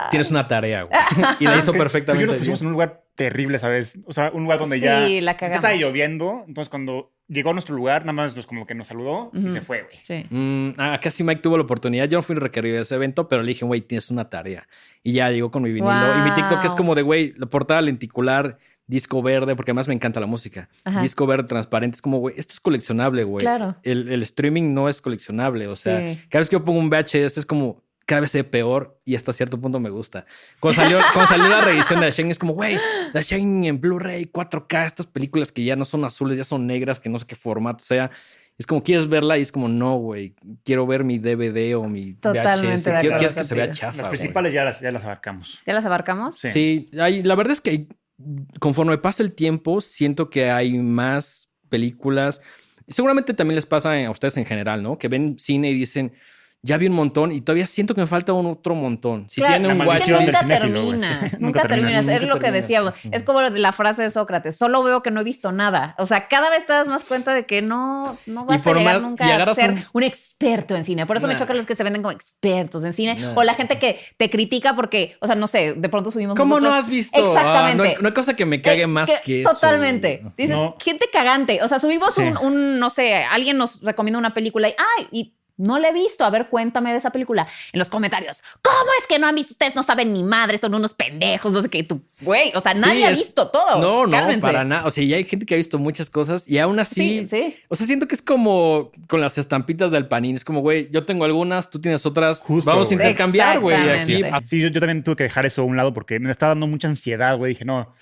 tienes una tarea, güey. y la hizo perfectamente. Yo nos pusimos en un lugar terrible, ¿sabes? O sea, un lugar donde ya, la ya estaba lloviendo. Entonces, cuando llegó a nuestro lugar, nada más como que nos saludó y se fue, güey. Sí. Mm, ah, casi Mike tuvo la oportunidad. Yo no fui requerido de ese evento, pero le dije, güey, tienes una tarea. Y ya llegó con mi vinilo. Y mi TikTok es como de, güey, la portada lenticular, disco verde, porque además me encanta la música. Disco verde transparente. Es como, güey, esto es coleccionable, güey. Claro. El, el, streaming no es coleccionable. O sea, cada vez que yo pongo un VHS es como, cada vez se ve peor y hasta cierto punto me gusta. Cuando salió, cuando salió la revisión de The Shane, es como, güey, The Shane en Blu-ray, 4K, estas películas que ya no son azules, ya son negras, que no sé qué formato sea. Es como, ¿quieres verla? Y es como, no, güey, quiero ver mi DVD o mi Totalmente VHS. ¿Quieres que se vea chafa? Las principales ya las, ya las abarcamos. ¿Ya las abarcamos? Sí. sí hay, la verdad es que conforme pasa el tiempo, siento que hay más películas. Seguramente también les pasa a ustedes en general, ¿no? Que ven cine y dicen, ya vi un montón y todavía siento que me falta un otro montón. Si tiene un watch nunca terminas, nunca, terminas. Es lo que decíamos. Es como la frase de Sócrates, solo veo que no he visto nada. O sea, cada vez te das más cuenta de que no, no vas a llegar nunca a ser un... experto en cine. Por eso me chocan los que se venden como expertos en cine. O la gente que te critica porque, o sea, no sé, de pronto subimos ¿Cómo no has visto? Exactamente. Ah, no, hay, cosa que me cague más que, eso. Totalmente. Dices, gente cagante. O sea, subimos un, un, no sé, alguien nos recomienda una película y, ay, y no la he visto. A ver, cuéntame de esa película. En los comentarios. ¿Cómo es que no han visto? Ustedes no saben ni madre, son unos pendejos. No sé qué. Tú, güey. O sea, nadie ha visto todo. No, no, para nada. O sea, ya hay gente que ha visto muchas cosas y aún así. Sí, sí. O sea, siento que es como con las estampitas del panín. Es como, güey, yo tengo algunas, tú tienes otras. Justo, Vamos a intercambiar, güey. Aquí. Sí, yo, también tuve que dejar eso a un lado porque me estaba dando mucha ansiedad, güey. Dije, no.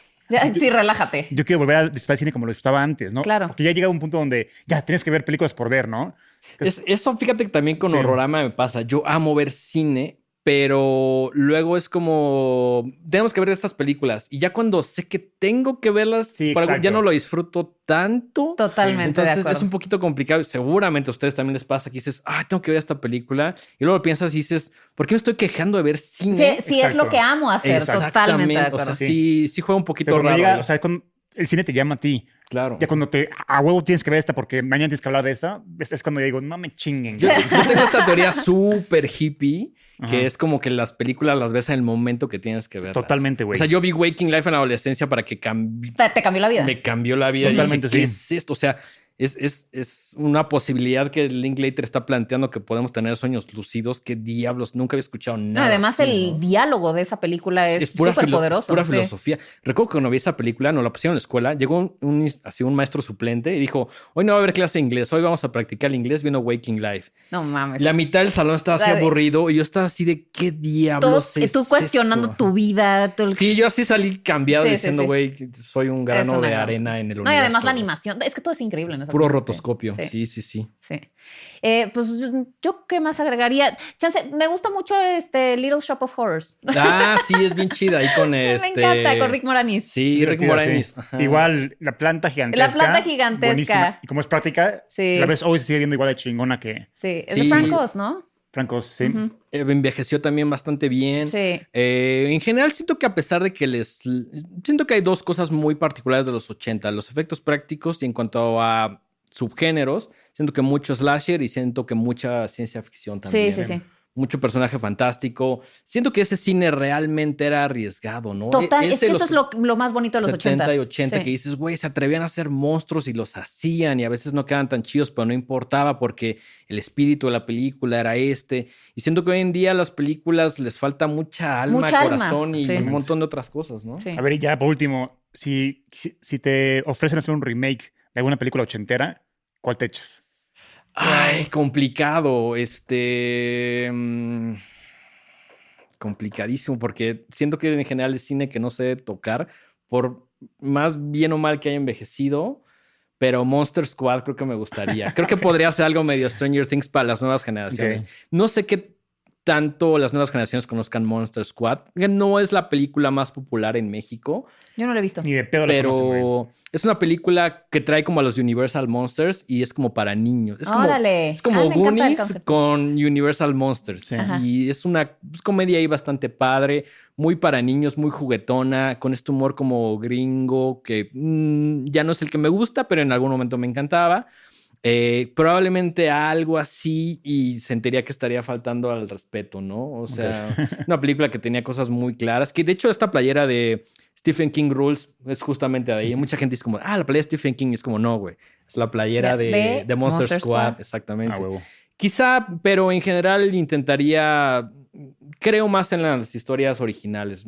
Sí, relájate. Yo quiero volver a disfrutar el cine como lo estaba antes, ¿no? Claro. Porque ya llega un punto donde ya tienes que ver películas por ver, ¿no? Es, eso, fíjate que también con Horrorama me pasa. Yo amo ver cine, pero luego es como tenemos que ver estas películas y ya cuando sé que tengo que verlas, ya no lo disfruto tanto. Totalmente. Entonces es un poquito complicado. Seguramente a ustedes también les pasa que dices, ah, tengo que ver esta película y luego piensas y dices, ¿por qué me estoy quejando de ver cine? Sí, es lo que amo hacer. Totalmente. De acuerdo. O sea, sí, sí juega un poquito raro. o sea, con, el cine te llama a ti. Claro. Ya cuando te a huevo tienes que ver esta porque mañana tienes que hablar de esa, es cuando digo, no me chinguen. Yo, tengo esta teoría súper hippie que es como que las películas las ves en el momento que tienes que ver. Totalmente, güey. O sea, yo vi Waking Life en la adolescencia para que cambie. Te cambió la vida. Me cambió la vida. Totalmente, ¿Qué es esto? O sea, es, es, es, una posibilidad que Linklater está planteando que podemos tener sueños lucidos. ¿Qué diablos? Nunca había escuchado nada. además, el diálogo de esa película es, súper poderoso. Es pura filosofía. Recuerdo que cuando vi esa película, nos la pusieron en la escuela, llegó un, así un maestro suplente y dijo: Hoy no va a haber clase de inglés, hoy vamos a practicar el inglés viendo Waking Life. No mames. La mitad del salón estaba así aburrido y yo estaba así de: ¿Qué diablos? Todos, tú cuestionando tu vida. Sí, yo así salí cambiado diciendo: Güey, soy un grano de arena en el universo. No, y además la animación, es que todo es increíble en esa Puro rotoscopio. Sí, sí, sí. Sí. Eh, pues yo, ¿qué más agregaría? Chance, me gusta mucho este Little Shop of Horrors. Ah, sí, es bien chida. Ahí con este. Me encanta, con Rick Moranis. Sí, Rick Moranis. Igual, la planta gigantesca. La planta gigantesca. Y como es práctica, la ves hoy se sigue viendo igual de chingona que. Sí, es de Francos, ¿no? Francos, sí. Eh, envejeció también bastante bien. Sí. Eh, en general, siento que a pesar de que les. Siento que hay dos cosas muy particulares de los 80, los efectos prácticos y en cuanto a subgéneros. Siento que mucho slasher y siento que mucha ciencia ficción también. Sí, sí, sí. Mucho personaje fantástico. Siento que ese cine realmente era arriesgado, ¿no? Total, es, que eso es lo, más bonito de los 70 y 80, que dices, güey, se atrevían a hacer monstruos y los hacían y a veces no quedaban tan chidos, pero no importaba porque el espíritu de la película era este. Y siento que hoy en día a las películas les falta mucha alma, corazón y un montón de otras cosas, ¿no? A ver, y ya por último, si, si te ofrecen hacer un remake de alguna película ochentera, ¿cuál te echas? Ay, complicado. Este. Mm, complicadísimo, porque siento que en general es cine que no sé tocar, por más bien o mal que haya envejecido. Pero Monster Squad creo que me gustaría. Creo que podría ser algo medio Stranger Things para las nuevas generaciones. No sé qué tanto las nuevas generaciones conozcan Monster Squad, que no es la película más popular en México. Yo no la he visto. Ni de pedo Pero es una película que trae como a los Universal Monsters y es como para niños. Es como. Es como ah, Goonies con Universal Monsters. Y es una comedia ahí bastante padre, muy para niños, muy juguetona, con este humor como gringo que mm, ya no es el que me gusta, pero en algún momento me encantaba. Eh, probablemente algo así y sentiría que estaría faltando al respeto, ¿no? O sea, una película que tenía cosas muy claras, que de hecho esta playera de Stephen King Rules es justamente de ahí. Mucha gente dice como, ah, la playera de Stephen King es como, no, güey, es la playera de, Monster, Squad, exactamente. Ah, Quizá, pero en general intentaría, creo más en las historias originales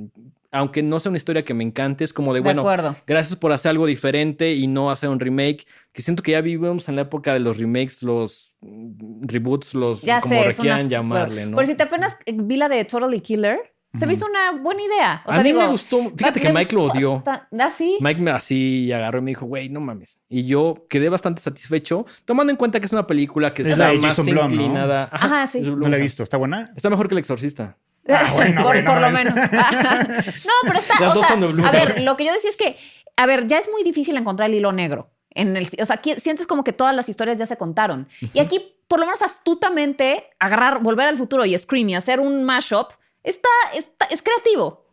aunque no sea una historia que me encante, es como de, bueno, gracias por hacer algo diferente y no hacer un remake, que siento que ya vivimos en la época de los remakes, los reboots, los como quieran llamarle, ¿no? Por si te apenas vi la de Totally Killer, se me hizo una buena idea. a mí me gustó. Fíjate que Mike lo odió. ¿Así? ¿Ah, Mike me así agarró y me dijo, güey, no mames. Y yo quedé bastante satisfecho, tomando en cuenta que es una película que está más inclinada. Ajá, sí. No la he visto. ¿Está buena? Está mejor que El Exorcista. Ah, por, lo menos. no, pero está. o sea, a ver, lo que yo decía es que, a ver, ya es muy difícil encontrar el hilo negro. En el, o sea, sientes como que todas las historias ya se contaron. Y aquí, por lo menos astutamente, agarrar, volver al futuro y Scream y hacer un mashup, está, está es creativo.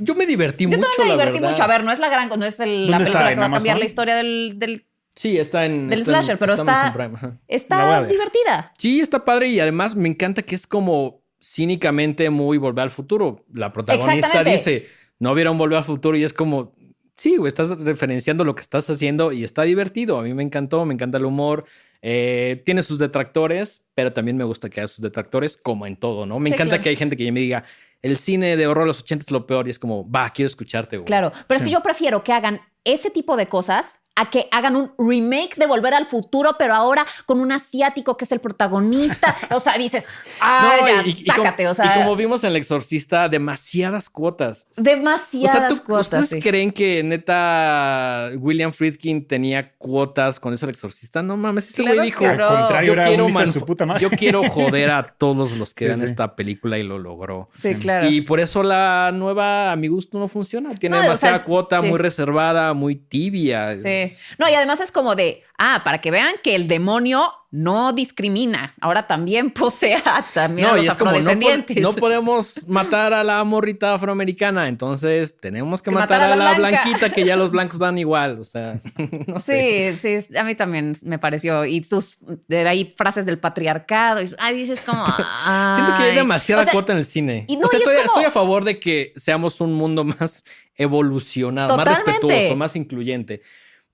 yo, me divertí mucho. Yo también me divertí mucho. A ver, no es la gran, no es la película que va a cambiar la historia del, del Sí, está en. Del slasher, pero está. Está divertida. Sí, está padre y además me encanta que es como cínicamente muy Volver al Futuro. La protagonista dice, no vieron Volver al Futuro y es como, sí, estás referenciando lo que estás haciendo y está divertido. A mí me encantó, me encanta el humor. Eh, tiene sus detractores, pero también me gusta que haya sus detractores, como en todo, ¿no? Me encanta que hay gente que me diga, el cine de horror de los 80 es lo peor y es como, va, quiero escucharte. Güey. Claro, pero es que yo prefiero que hagan ese tipo de cosas a que hagan un remake de Volver al Futuro, pero ahora con un asiático que es el protagonista. O sea, dices, ah, ya, sácate. o sea, y como vimos en El Exorcista, demasiadas cuotas. Demasiadas o sea, cuotas. ¿Ustedes creen que neta William Friedkin tenía cuotas con eso El Exorcista? No mames, ese güey dijo, al contrario, yo, quiero su puta madre. yo quiero joder a todos los que vean esta película y lo logró. Sí, claro. Y por eso la nueva, a mi gusto, no funciona. Tiene demasiada cuota, muy reservada, muy tibia. Sí. No, y además es como de, ah, para que vean que el demonio no discrimina. Ahora también posea también a los afrodescendientes. no, podemos matar a la morrita afroamericana, entonces tenemos que, matar, a, la, blanquita que ya los blancos dan igual. O sea, no sé. Sí, sí, a mí también me pareció. Y sus de ahí frases del patriarcado. Y, ay, dices como. Siento que hay demasiada cuota en el cine. o sea, estoy, a favor de que seamos un mundo más evolucionado, más respetuoso, más incluyente.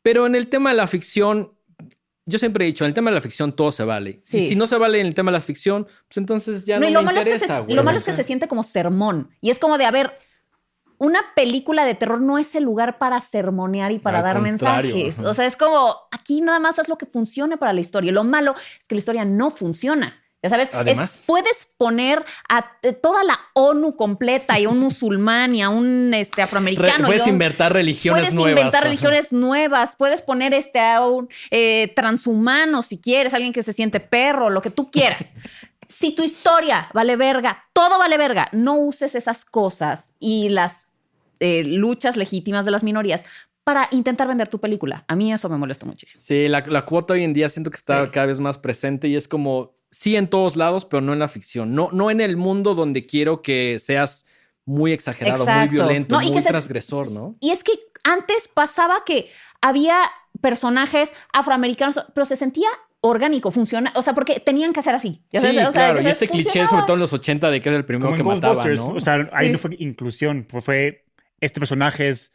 Pero en el tema de la ficción, yo siempre he dicho, en el tema de la ficción todo se vale. Y si no se vale en el tema de la ficción, pues entonces ya no, me interesa. lo malo es que se siente como sermón. Y es como de, a ver, una película de terror no es el lugar para sermonear y para dar mensajes. O sea, es como, aquí nada más haz lo que funcione para la historia. Lo malo es que la historia no funciona. Ya sabes, puedes poner a toda la ONU completa y a un musulmán y a un este, afroamericano. puedes inventar religiones nuevas. Puedes inventar religiones nuevas. Puedes poner este, a un eh, transhumano si quieres, alguien que se siente perro, lo que tú quieras. si tu historia vale verga, todo vale verga, no uses esas cosas y las eh, luchas legítimas de las minorías para intentar vender tu película. A mí eso me molesta muchísimo. Sí, la, cuota hoy en día siento que está cada vez más presente y es como sí en todos lados, pero no en la ficción. No, no en el mundo donde quiero que seas muy exagerado, muy violento, muy transgresor, ¿no? Y es que antes pasaba que había personajes afroamericanos, pero se sentía orgánico, funciona, o sea, porque tenían que hacer así. sí, claro, y este cliché, sobre todo en los 80, de que es el primero que mataba, ¿no? O sea, ahí no fue inclusión, fue este personaje es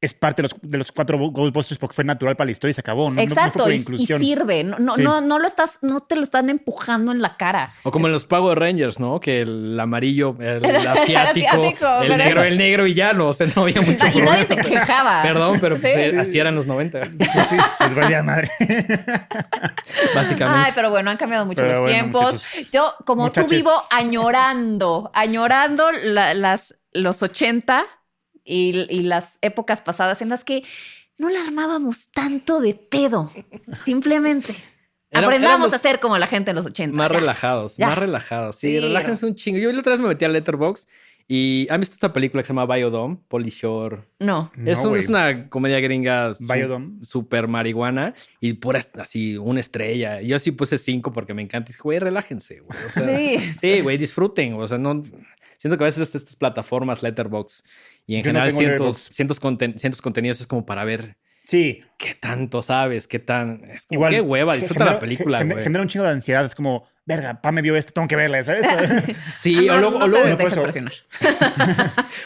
es parte de los, de los cuatro Ghostbusters porque fue natural para la historia y se acabó. No, Exacto, y, sirve. No, no, no, lo estás, no te lo están empujando en la cara. O como en los Power Rangers, ¿no? Que el amarillo, el, asiático, el, negro, el negro y ya no, o sea, no había mucho Y nadie se quejaba. Perdón, pero pues, así eran los 90. Pues sí, pues valía madre. Básicamente. Ay, pero bueno, han cambiado mucho los tiempos. Yo, como tú vivo añorando, añorando las, los 80 y, las épocas pasadas en las que no la armábamos tanto de pedo. Simplemente. Aprendamos a ser como la gente en los 80. Más relajados, más relajados. Sí, relájense un chingo. Yo la otra vez me metí a Letterboxd y ¿han visto esta película que se llama Biodome? Polishore. No. Es, es, una comedia gringa Biodome. super marihuana y pura así, una estrella. Yo sí puse cinco porque me encanta. Y dije, güey, relájense, güey. sí. Sí, güey, disfruten. O sea, no. Siento que a veces estas plataformas, Letterboxd y en general cientos, cientos, cientos contenidos es como para ver Sí. ¿Qué tanto sabes? ¿Qué tan...? Es como, qué hueva, disfruta la película, güey. Genera un chingo de ansiedad. Es como, verga, pa me vio esto, tengo que verla, ¿sabes? sí, o luego... o luego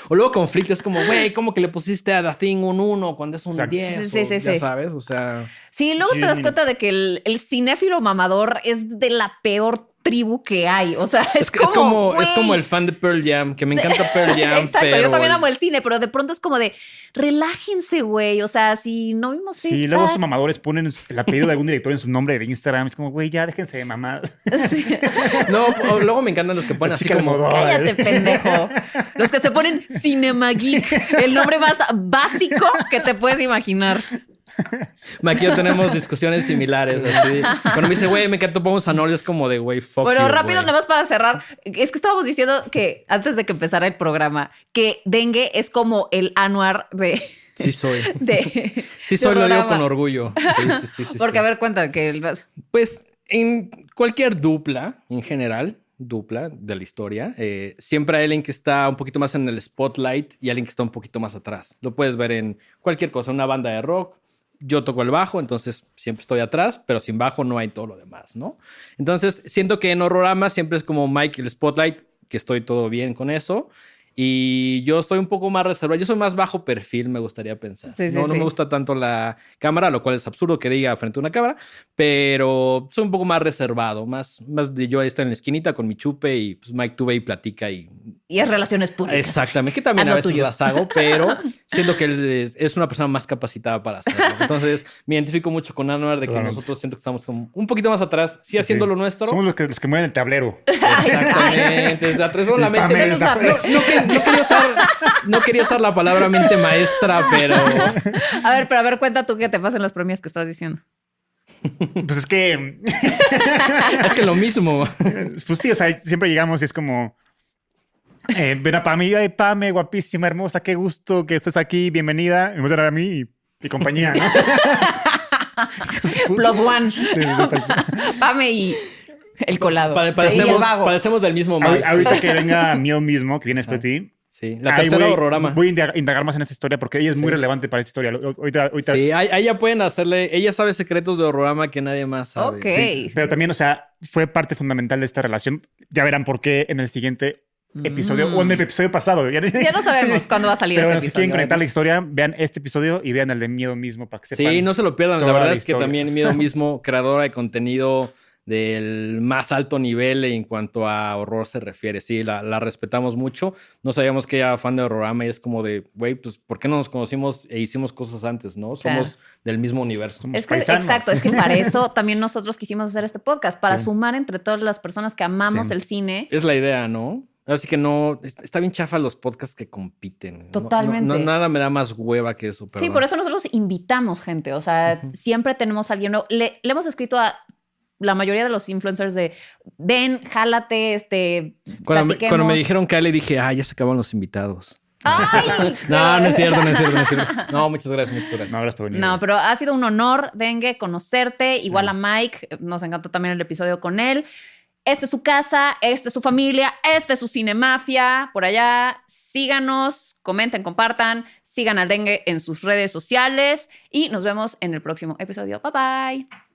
o luego conflicto, es como, güey, ¿cómo que le pusiste a The Thing un 1 cuando es un 10? Sí, sí, sí, ya sabes, o sea... Sí, luego te das cuenta de que el, el cinéfilo mamador es de la peor tribu que hay. O sea, es, como. Es como, el fan de Pearl Jam, que me encanta Pearl Jam. Exacto, yo también amo el cine, pero de pronto es como de relájense, güey. O sea, si no vimos Sí, luego sus mamadores ponen el apellido de algún director en su nombre de Instagram. Es como, güey, ya déjense de mamar. No, luego me encantan los que ponen así como. Cállate, pendejo. Los que se ponen Cinema Geek, el nombre más básico que te puedes imaginar. Aquí ya tenemos discusiones similares. Así. Cuando me dice, güey, me encantó Pomos Anol, es como de, güey, fuck. Bueno, rápido, nada más para cerrar. Es que estábamos diciendo que antes de que empezara el programa, que dengue es como el anuar de. Sí soy. De, sí soy, lo digo con orgullo. Sí, sí, sí. Porque a ver, cuenta que... El... Pues en cualquier dupla, en general, dupla de la historia, eh, siempre hay alguien que está un poquito más en el spotlight y alguien que está un poquito más atrás. Lo puedes ver en cualquier cosa, una banda de rock, yo toco el bajo, entonces siempre estoy atrás, pero sin bajo no hay todo lo demás, ¿no? Entonces siento que en Horrorama siempre es como Mike el spotlight, que estoy todo bien con eso. Y yo estoy un poco más reservado. Yo soy más bajo perfil, me gustaría pensar. no, no me gusta tanto la cámara, lo cual es absurdo que diga frente a una cámara, pero soy un poco más reservado. Más, más de yo ahí estar en la esquinita con mi chupe y pues Mike tuve y platica y. Y es relaciones públicas. Exactamente, que también a veces las hago, pero siento que él es, una persona más capacitada para hacerlo. Entonces me identifico mucho con Anuar de que nosotros siento que estamos como un poquito más atrás, sí, haciendo lo nuestro. Somos los que, los que mueven el tablero. Exactamente, desde atrás solamente. No, no quería usar, no quería usar la palabra mente maestra, pero. A ver, pero a ver, cuenta tú qué te pasa en las premias que estás diciendo. Pues es que. es que lo mismo. Pues sí, o sea, siempre llegamos y es como. Eh, ven a Pame, ay, Pame, guapísima, hermosa, qué gusto que estés aquí, bienvenida. Me voy a a mí y, compañía, ¿no? Plus one. Pame y el colado. padecemos, del mismo mal. Ahorita que venga Mío mismo, que viene después de ti. Sí, la tercera horrorama. Voy a indagar más en esa historia porque ella es muy relevante para esta historia. Ahorita, Sí, ella pueden hacerle. Ella sabe secretos de horrorama que nadie más sabe. Ok. pero también, o sea, fue parte fundamental de esta relación. Ya verán por qué en el siguiente episodio o en el mm. episodio pasado. Ya, no sabemos cuándo va a salir Pero este si quieren conectar la historia, vean este episodio y vean el de Miedo Mismo para que sepan. Sí, no se lo pierdan. La verdad es que también Miedo Mismo, creadora de contenido del más alto nivel en cuanto a horror se refiere. Sí, la, respetamos mucho. No sabíamos que era fan de Horrorama y es como de, güey, pues, ¿por qué no nos conocimos e hicimos cosas antes, no? Somos del mismo universo. es que, exacto, es que para eso también nosotros quisimos hacer este podcast, para sumar entre todas las personas que amamos el cine. Es la idea, ¿no? Así que no, está bien chafa los podcasts que compiten. Totalmente. No, nada me da más hueva que eso. Sí, por eso nosotros invitamos gente. O sea, siempre tenemos a alguien. Le, le hemos escrito a la mayoría de los influencers de ven, jálate, este. Cuando, me, cuando me dijeron que le dije, ah, ya se acaban los invitados. no, no es cierto, no es cierto, no es cierto. No, muchas gracias, muchas gracias. No, gracias por venir. No, pero ha sido un honor, Dengue, conocerte. Igual a Mike, nos encantó también el episodio con él. Esta es su casa, esta es su familia, esta es su cinemafia. Por allá, síganos, comenten, compartan, sigan al Dengue en sus redes sociales y nos vemos en el próximo episodio. Bye bye.